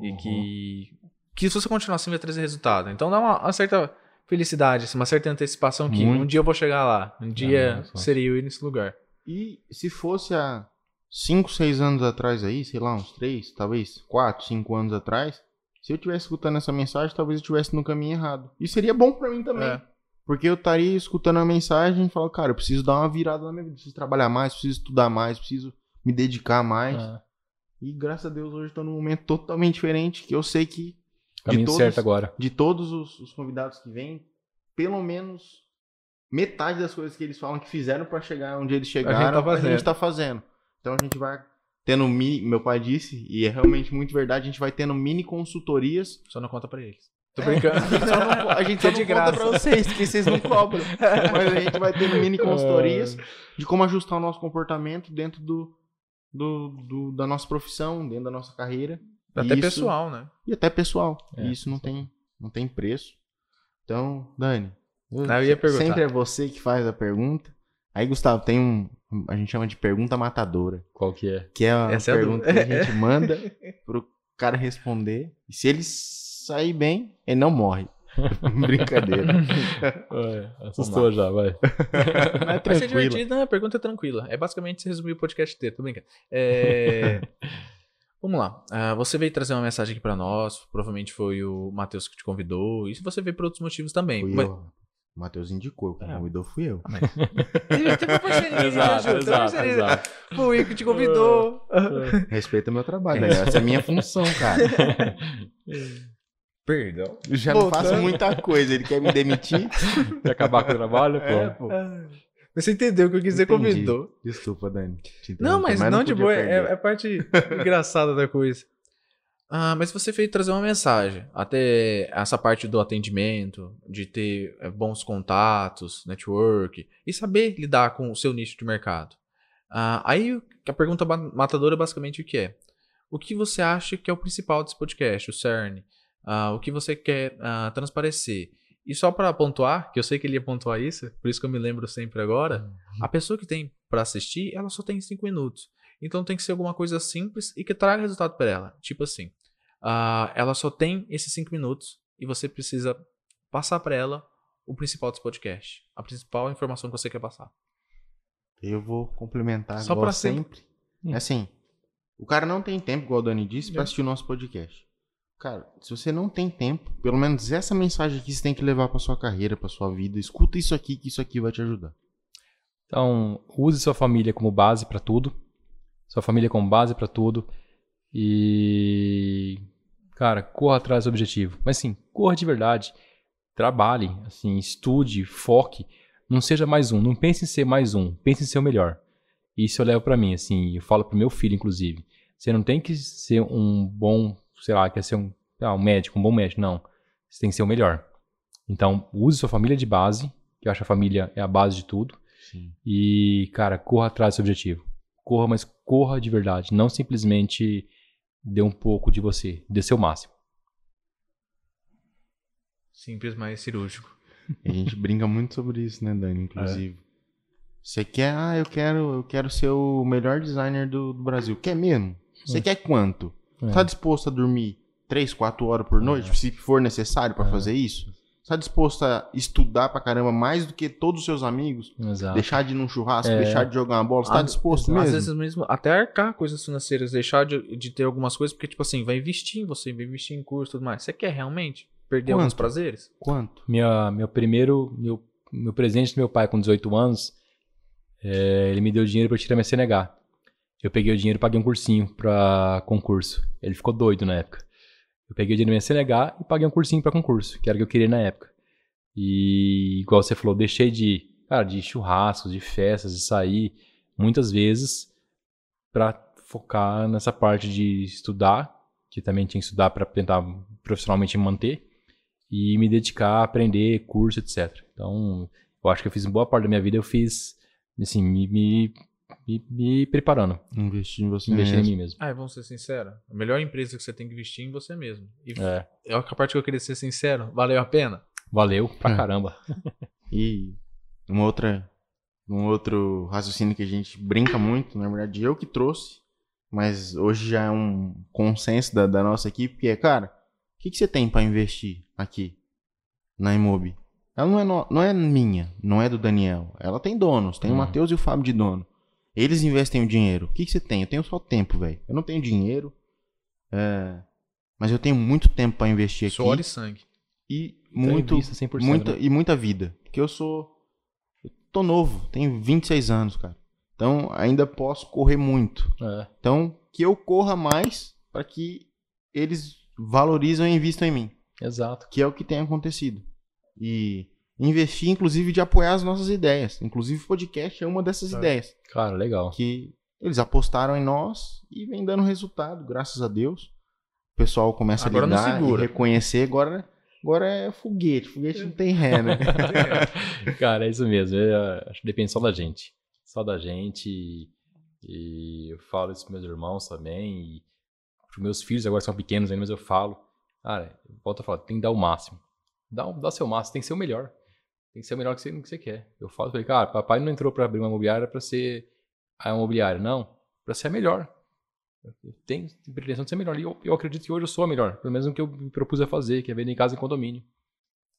E Uhum. que, que se você continuar assim vai trazer resultado. Então dá uma, uma certa felicidade, assim, uma certa antecipação que Muito. um dia eu vou chegar lá. Um dia não é seria eu ir nesse lugar. E se fosse há 5, 6 anos atrás aí, sei lá, uns 3, talvez 4, 5 anos atrás, se eu estivesse escutando essa mensagem, talvez eu estivesse no caminho errado. E seria bom pra mim também. É. Porque eu estaria escutando a mensagem e falando, cara, eu preciso dar uma virada na minha vida, preciso trabalhar mais, preciso estudar mais, preciso me dedicar mais. Ah, E graças a Deus hoje eu tô num momento totalmente diferente, que eu sei que caminho todos- certo agora. de todos os, os convidados que vêm, pelo menos metade das coisas que eles falam que fizeram pra chegar onde eles chegaram, a fazendo. gente tá fazendo. Então a gente vai tendo mini, meu pai disse, e é realmente muito verdade, a gente vai tendo mini consultorias. Só não conta pra eles. Tô brincando. A gente só não, a gente só É de não conta graça. pra vocês, porque vocês não cobram. Mas a gente vai tendo mini consultorias de como ajustar o nosso comportamento dentro do, do, do- da nossa profissão, dentro da nossa carreira. Até Isso- pessoal, né? E até pessoal. É, e isso não tem, não tem preço. Então, Dani, Ah, eu ia perguntar. sempre é você que faz a pergunta. Aí, Gustavo, tem um. A gente chama de pergunta matadora. Qual que é? Que é a Essa é a pergunta dúvida. que a gente manda pro cara responder. E se ele sair bem, ele não morre. Brincadeira. Vai, assustou já, vai. Mas é Vai ser divertido, não, a pergunta é tranquila. É basicamente se resumir o podcast inteiro, tô brincando. É... Vamos lá. Ah, você veio trazer uma mensagem aqui pra nós, provavelmente foi o Matheus que te convidou, e se você veio por outros motivos também. Fui Mas- eu. O Matheus indicou, quem É. convidou fui eu. Teve parceria, Exato, exato, exato. Foi o Ico que te convidou. Respeita meu trabalho, né? essa é a minha função, cara. Perdão. Eu já não Voltando. faço muita coisa, ele quer me demitir. Quer acabar com o trabalho, pô? É, pô. Mas você entendeu o que eu quis dizer, Entendi. convidou. Desculpa, Dani. Não, mas, não, de podia boa, é, é parte engraçada da coisa. Ah, mas você fez trazer uma mensagem. Até essa parte do atendimento, de ter eh, bons contatos, network, e saber lidar com o seu nicho de mercado. Ah, aí a pergunta matadora é basicamente o que é? O que você acha que é o principal desse podcast, o CERN? Ah, o que você quer ah, transparecer? E só para pontuar, que eu sei que ele ia pontuar isso, por isso que eu me lembro sempre agora, a pessoa que tem para assistir, ela só tem 5 minutos. Então tem que ser alguma coisa simples e que traga resultado para ela. Tipo assim, ah, ela só tem esses 5 minutos e você precisa passar para ela o principal desse podcast. A principal informação que você quer passar. Eu vou complementar Só ser- sempre. Hum. É assim, o cara não tem tempo, igual o Dani disse, pra É. assistir o nosso podcast. Cara, se você não tem tempo, pelo menos essa mensagem aqui você tem que levar pra sua carreira, pra sua vida. Escuta isso aqui, que isso aqui vai te ajudar. Então, use sua família como base para tudo. Sua família como base para tudo. E. Cara, corra atrás do objetivo. Mas sim, corra de verdade. Trabalhe, assim, estude, foque. Não seja mais um. Não pense em ser mais um. Pense em ser o melhor. Isso eu levo pra mim, assim. Eu falo pro meu filho, inclusive. Você não tem que ser um bom, sei lá, quer ser um, ah, um médico, um bom médico. Não. Você tem que ser o melhor. Então, use sua família de base. Que eu acho que a família é a base de tudo. Sim. E, cara, corra atrás do seu objetivo. Corra, mas corra de verdade. Não simplesmente dê um pouco de você. Dê seu máximo. Simples, mas cirúrgico. A gente brinca muito sobre isso, né, Dani? Inclusive. É. Você quer, ah, eu quero, eu quero ser o melhor designer do, do Brasil. Quer mesmo? Você É. quer quanto? É. Tá disposto a dormir 3, 4 horas por noite, se for necessário pra É. fazer isso? Tá disposto a estudar pra caramba mais do que todos os seus amigos? Exato. Deixar de ir num churrasco, É. deixar de jogar uma bola? Você tá Às- disposto Às mesmo? vezes mesmo, até arcar coisas financeiras, deixar de, de ter algumas coisas, porque, tipo assim, vai investir em você, vai investir em curso e tudo mais. Você quer realmente perder alguns Quanto? prazeres? Quanto? Minha, meu primeiro, meu, meu presente do meu pai com 18 anos, é, ele me deu dinheiro pra eu tirar minha CNH. Eu peguei o dinheiro e paguei um cursinho pra concurso. Ele ficou doido na época. Eu peguei o dinheiro minha CNH e paguei um cursinho pra concurso, que era o que eu queria na época. E, igual você falou, deixei de, cara, de churrascos, de festas, de sair, muitas vezes, pra focar nessa parte de estudar, que também tinha que estudar pra tentar profissionalmente me manter e me dedicar a aprender curso, etc. Então, eu acho que eu fiz boa parte da minha vida, eu fiz, assim, me, me, me, me preparando, Investir em você investindo em mesmo. mim mesmo. Ah, vamos ser sinceros. A melhor empresa que você tem que investir é em você mesmo. E É, é a parte que eu queria ser sincero. Valeu a pena? valeu pra É. caramba. E uma outra, um outro raciocínio que a gente brinca muito, na verdade eu que trouxe, mas hoje já é um consenso da, da nossa equipe, que é, cara, o que, que você tem pra investir aqui na Imob? Ela não é, no- não é minha, não é do Daniel. Ela tem donos, tem o Uhum. Matheus e o Fábio de dono. Eles investem o dinheiro. O que, que você tem? Eu tenho só tempo, velho. Eu não tenho dinheiro, é, mas eu tenho muito tempo pra investir aqui. Suor e sangue. E muito, 100%, muita, né? e muita vida. Porque eu sou. Eu tô novo, tenho 26 anos, cara. Então ainda posso correr muito. É, Então que eu corra mais para que eles valorizam e invistam em mim. exato. Que é o que tem acontecido. E investir, inclusive, de apoiar as nossas ideias. Inclusive, o podcast é uma dessas É. ideias. Cara, legal. Que eles apostaram em nós e vem dando resultado, graças a Deus. O pessoal começa Agora a não ligar e reconhecer. Agora, agora é foguete. Foguete não tem ré, né? Cara, é isso mesmo. Acho que depende só da gente. Só da gente. E, e eu falo isso pros meus irmãos também. E pros meus filhos, agora são pequenos ainda, mas eu falo. Cara, volta a falar, tem que dar o máximo. Dá, o- dá seu máximo, tem que ser o melhor. Tem que ser o melhor que você, que você quer. Eu falo pra ele, cara, papai não entrou pra abrir uma imobiliária pra ser a imobiliária, não. Pra ser a melhor. Eu tenho pretensão de ser melhor. E eu, eu acredito que hoje eu sou a melhor. Pelo menos o que eu me propus a fazer, que é vender em casa em condomínio.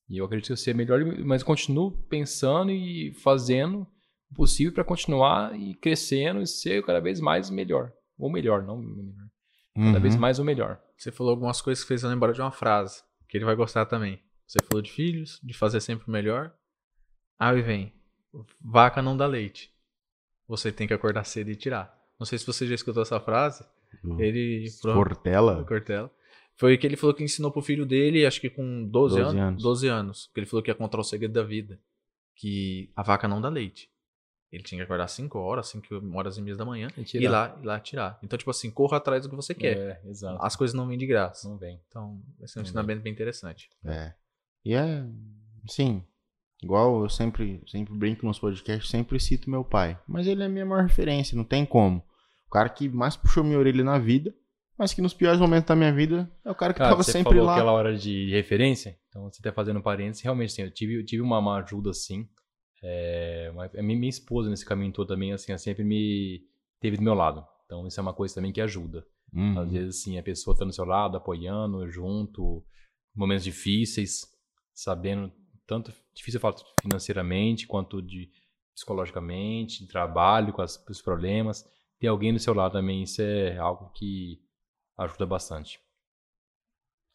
E eu acredito que eu ser melhor, mas continuo pensando e fazendo o possível para continuar e crescendo e ser cada vez mais melhor. Ou melhor, não melhor. Cada vez Uhum. mais o melhor. Você falou algumas coisas que fez eu lembrar de uma frase, que ele vai gostar também. Você falou de filhos, de fazer sempre o melhor, Aí vem, vaca não dá leite. Você tem que acordar cedo e tirar. Não sei se você já escutou essa frase. Do Ele. Cortella. Cortella. Foi que ele falou que ensinou pro filho dele, acho que com 12, 12 anos, anos. 12 anos. Que ele falou que ia contar o segredo da vida. Que a vaca não dá leite. Ele tinha que acordar 5 horas, 5 horas e meia da manhã, E e ir tirar. lá, ir lá tirar. Então, tipo assim, corra atrás do que você quer. É, exato. As coisas não vêm de graça. Não vem. Então, esse é um ensinamento bem interessante. É. E é, sim, igual eu sempre, sempre brinco nos podcasts, sempre cito meu pai. Mas ele é a minha maior referência, não tem como. O cara que mais puxou minha orelha na vida, mas que nos piores momentos da minha vida é o cara que Cara, tava você sempre falou lá. aquela hora de referência, então você tá fazendo parênteses, realmente, assim, eu tive, eu tive uma, uma ajuda, assim, é, minha, minha esposa nesse caminho todo também, assim, sempre me teve do meu lado, então isso é uma coisa também que ajuda. Uhum. Às vezes, assim, a pessoa tá do seu lado, apoiando, junto, momentos difíceis, sabendo, tanto difícil eu falo financeiramente, quanto de psicologicamente, de trabalho, com as- os problemas, ter alguém do seu lado também, isso é algo que ajuda bastante.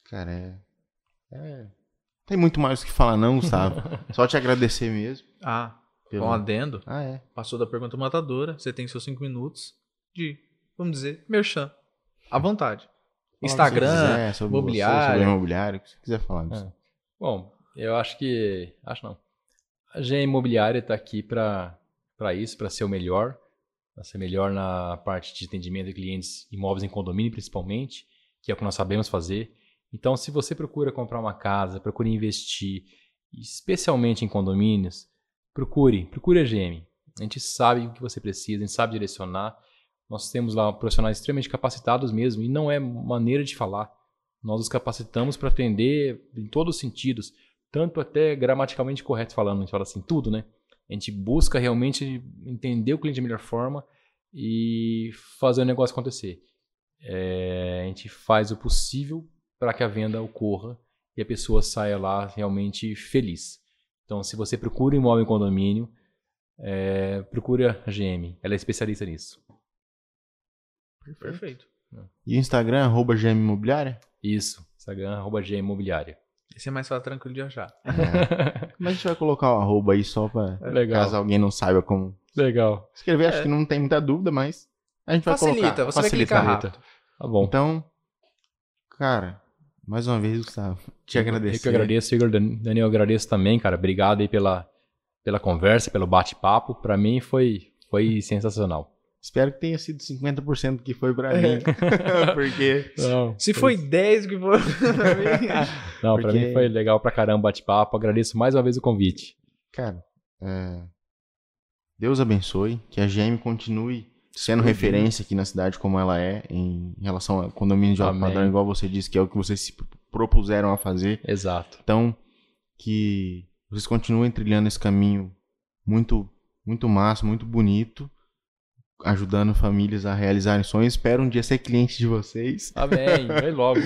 Cara, é, é- Tem muito mais o que falar não, Gustavo. Só te agradecer mesmo. Ah, pelo- com um adendo, Ah, é. passou da pergunta matadora. Você tem seus 5 minutos de, vamos dizer, merchan. À vontade. Instagram, quiser, sobre imobiliário. Você, sobre imobiliário, o que você quiser falar. Gustavo. Bom, eu acho que. Acho não. A GE Imobiliária está aqui para isso, para ser o melhor. Para ser melhor na parte de atendimento de clientes imóveis em condomínio, principalmente, que é o que nós sabemos fazer. Então, se você procura comprar uma casa, procura investir, especialmente em condomínios, procure, procure a GM. A gente sabe o que você precisa, a gente sabe direcionar. Nós temos lá profissionais extremamente capacitados mesmo, e não é maneira de falar. Nós os capacitamos para atender em todos os sentidos, tanto até gramaticalmente correto falando, a gente fala assim, tudo, né? A gente busca realmente entender o cliente da melhor forma e fazer o negócio acontecer. É, a gente faz o possível para que a venda ocorra e a pessoa saia lá realmente feliz. Então, se você procura imóvel em condomínio, é, procure a GM, ela é especialista nisso. Perfeito. E o Instagram, arroba GM Imobiliária? Isso, Instagram, arroba GM Imobiliária. Esse é mais fácil, tranquilo de achar. Mas a gente vai colocar o arroba aí só pra Legal. caso alguém não saiba como Legal. escrever. Acho É. que não tem muita dúvida, mas a gente vai Facilita, colocar. você vai clicar Facilita. rápido. Tá bom. Então, cara, mais uma vez, Gustavo, te agradecer. Eu que agradeço, Igor. Dan- Daniel, eu agradeço também, cara. Obrigado aí pela, pela conversa, pelo bate-papo. Pra mim foi, foi sensacional. Espero que tenha sido 50% que foi pra É. mim. Porque Não, Se foi 10 que foi. Não, pra Porque- mim foi legal pra caramba bate-papo. Agradeço mais uma vez o convite. Cara, é, Deus abençoe, que a GM continue sendo Explodindo. referência aqui na cidade como ela é em relação a condomínio de alto padrão, igual você disse, que é o que vocês se propuseram a fazer. Exato. Então, que vocês continuem trilhando esse caminho muito, muito massa, muito bonito, ajudando famílias a realizarem sonhos. Espero um dia ser cliente de vocês, Amém. Vai logo.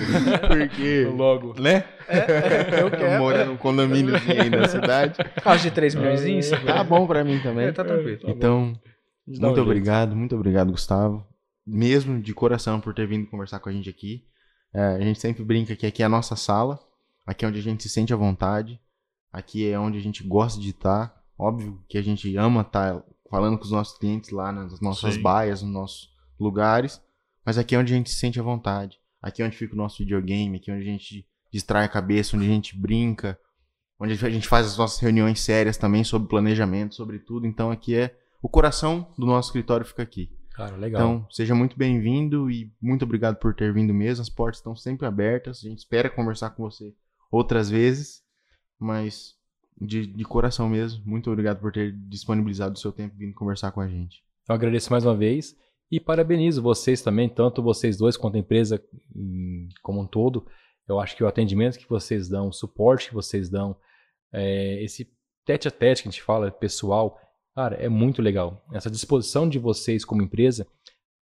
porque, logo. né? É, eu quero. Morando num condomíniozinho aí na cidade. Carro de 3 milhões? Tá bom pra mim também. É, tá tranquilo. Então, Dá um muito jeito. obrigado, muito obrigado, Gustavo. Mesmo de coração por ter vindo conversar com a gente aqui. É, a gente sempre brinca que aqui é a nossa sala, aqui é onde a gente se sente à vontade, aqui é onde a gente gosta de estar. Óbvio que a gente ama estar falando com os nossos clientes lá nas nossas Sim. baias, nos nossos lugares, mas aqui é onde a gente se sente à vontade. Aqui é onde fica o nosso videogame, aqui é onde a gente distrai a cabeça, onde a gente brinca, onde a gente faz as nossas reuniões sérias também sobre planejamento, sobre tudo. Então aqui é o coração do nosso escritório fica aqui. Cara, legal. Então, seja muito bem-vindo e muito obrigado por ter vindo mesmo. As portas estão sempre abertas. A gente espera conversar com você outras vezes, mas de, de coração mesmo, muito obrigado por ter disponibilizado o seu tempo vindo conversar com a gente. Então agradeço mais uma vez e parabenizo vocês também, tanto vocês dois quanto a empresa hum, como um todo. Eu acho que o atendimento que vocês dão, o suporte que vocês dão, é, esse tete a tete que a gente fala, pessoal, cara, é muito legal. Essa disposição de vocês como empresa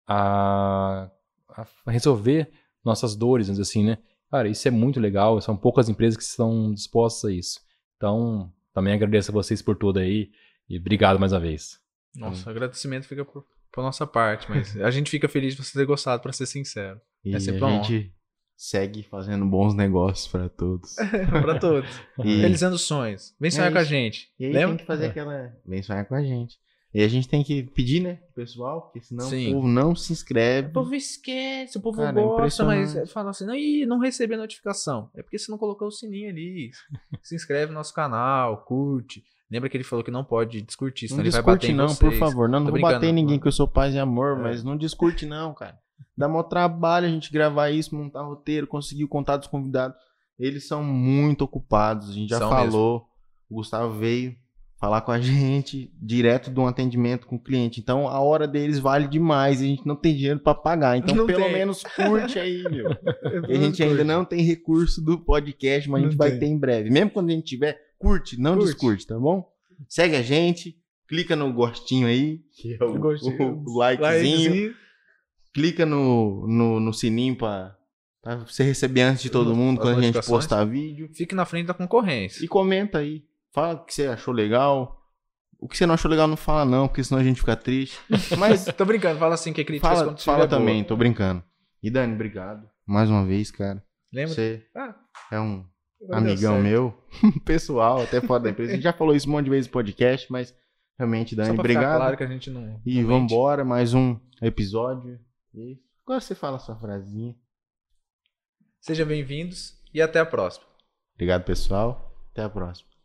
a, a resolver nossas dores, assim, né? Cara, isso é muito legal. São poucas empresas que estão dispostas a isso. Então, também agradeço a vocês por tudo aí e obrigado mais uma vez. Nossa, agradecimento fica por, por nossa parte, mas a gente fica feliz de você ter gostado, pra ser sincero. E É sempre a gente segue fazendo bons negócios pra todos. pra todos. E, Realizando sonhos. Vem sonhar É com a gente. e aí Lembra? tem que fazer aquela. Vem sonhar com a gente. E a gente tem que pedir, né, pro pessoal, porque senão Sim. o povo não se inscreve. O povo esquece, o povo Cara, é gosta, mas impressionante. fala assim, não, ih, não recebi a notificação. É porque você não colocou o sininho ali. Se inscreve no nosso canal, curte. Lembra que ele falou que não pode descurtir, senão Não ele vai bater discute em não, vocês. por favor. Não, não Tô vou bater em ninguém que eu sou paz e amor, É. mas não discute não, cara. Dá maior trabalho a gente gravar isso, montar roteiro, conseguir o contato dos convidados. Eles são muito ocupados, a gente já São falou. O Gustavo veio falar com a gente direto de um atendimento com o cliente. Então a hora deles vale demais e a gente não tem dinheiro pra pagar. Então Não pelo tem. menos curte aí, meu. E a gente ainda não tem recurso do podcast, mas a gente Não vai tem. ter em breve. Mesmo quando a gente tiver, curte, não Curte. descurte, tá bom? Segue a gente, clica no gostinho aí, que é o, Gostinho. o likezinho. Likezinho. Clica no, no, no sininho pra, pra você receber antes de todo mundo quando a gente postar vídeo. Fique na frente da concorrência. E comenta aí. Fala o que você achou legal. O que você não achou legal não fala não, porque senão a gente fica triste. Mas Tô brincando, fala assim que é crítica fala, fala tiver boa. também, tô brincando. E Dani, obrigado. Mais uma vez, cara. Lembra? Você Ah, é um amigão meu, pessoal, até fora da empresa. A gente já falou isso um monte de vezes no podcast, mas realmente, Só Dani, pra obrigado. claro que a gente não. E não vambora, mais um episódio. E agora você fala a sua frasinha. Sejam bem-vindos e até a próxima. Obrigado, pessoal. Até a próxima.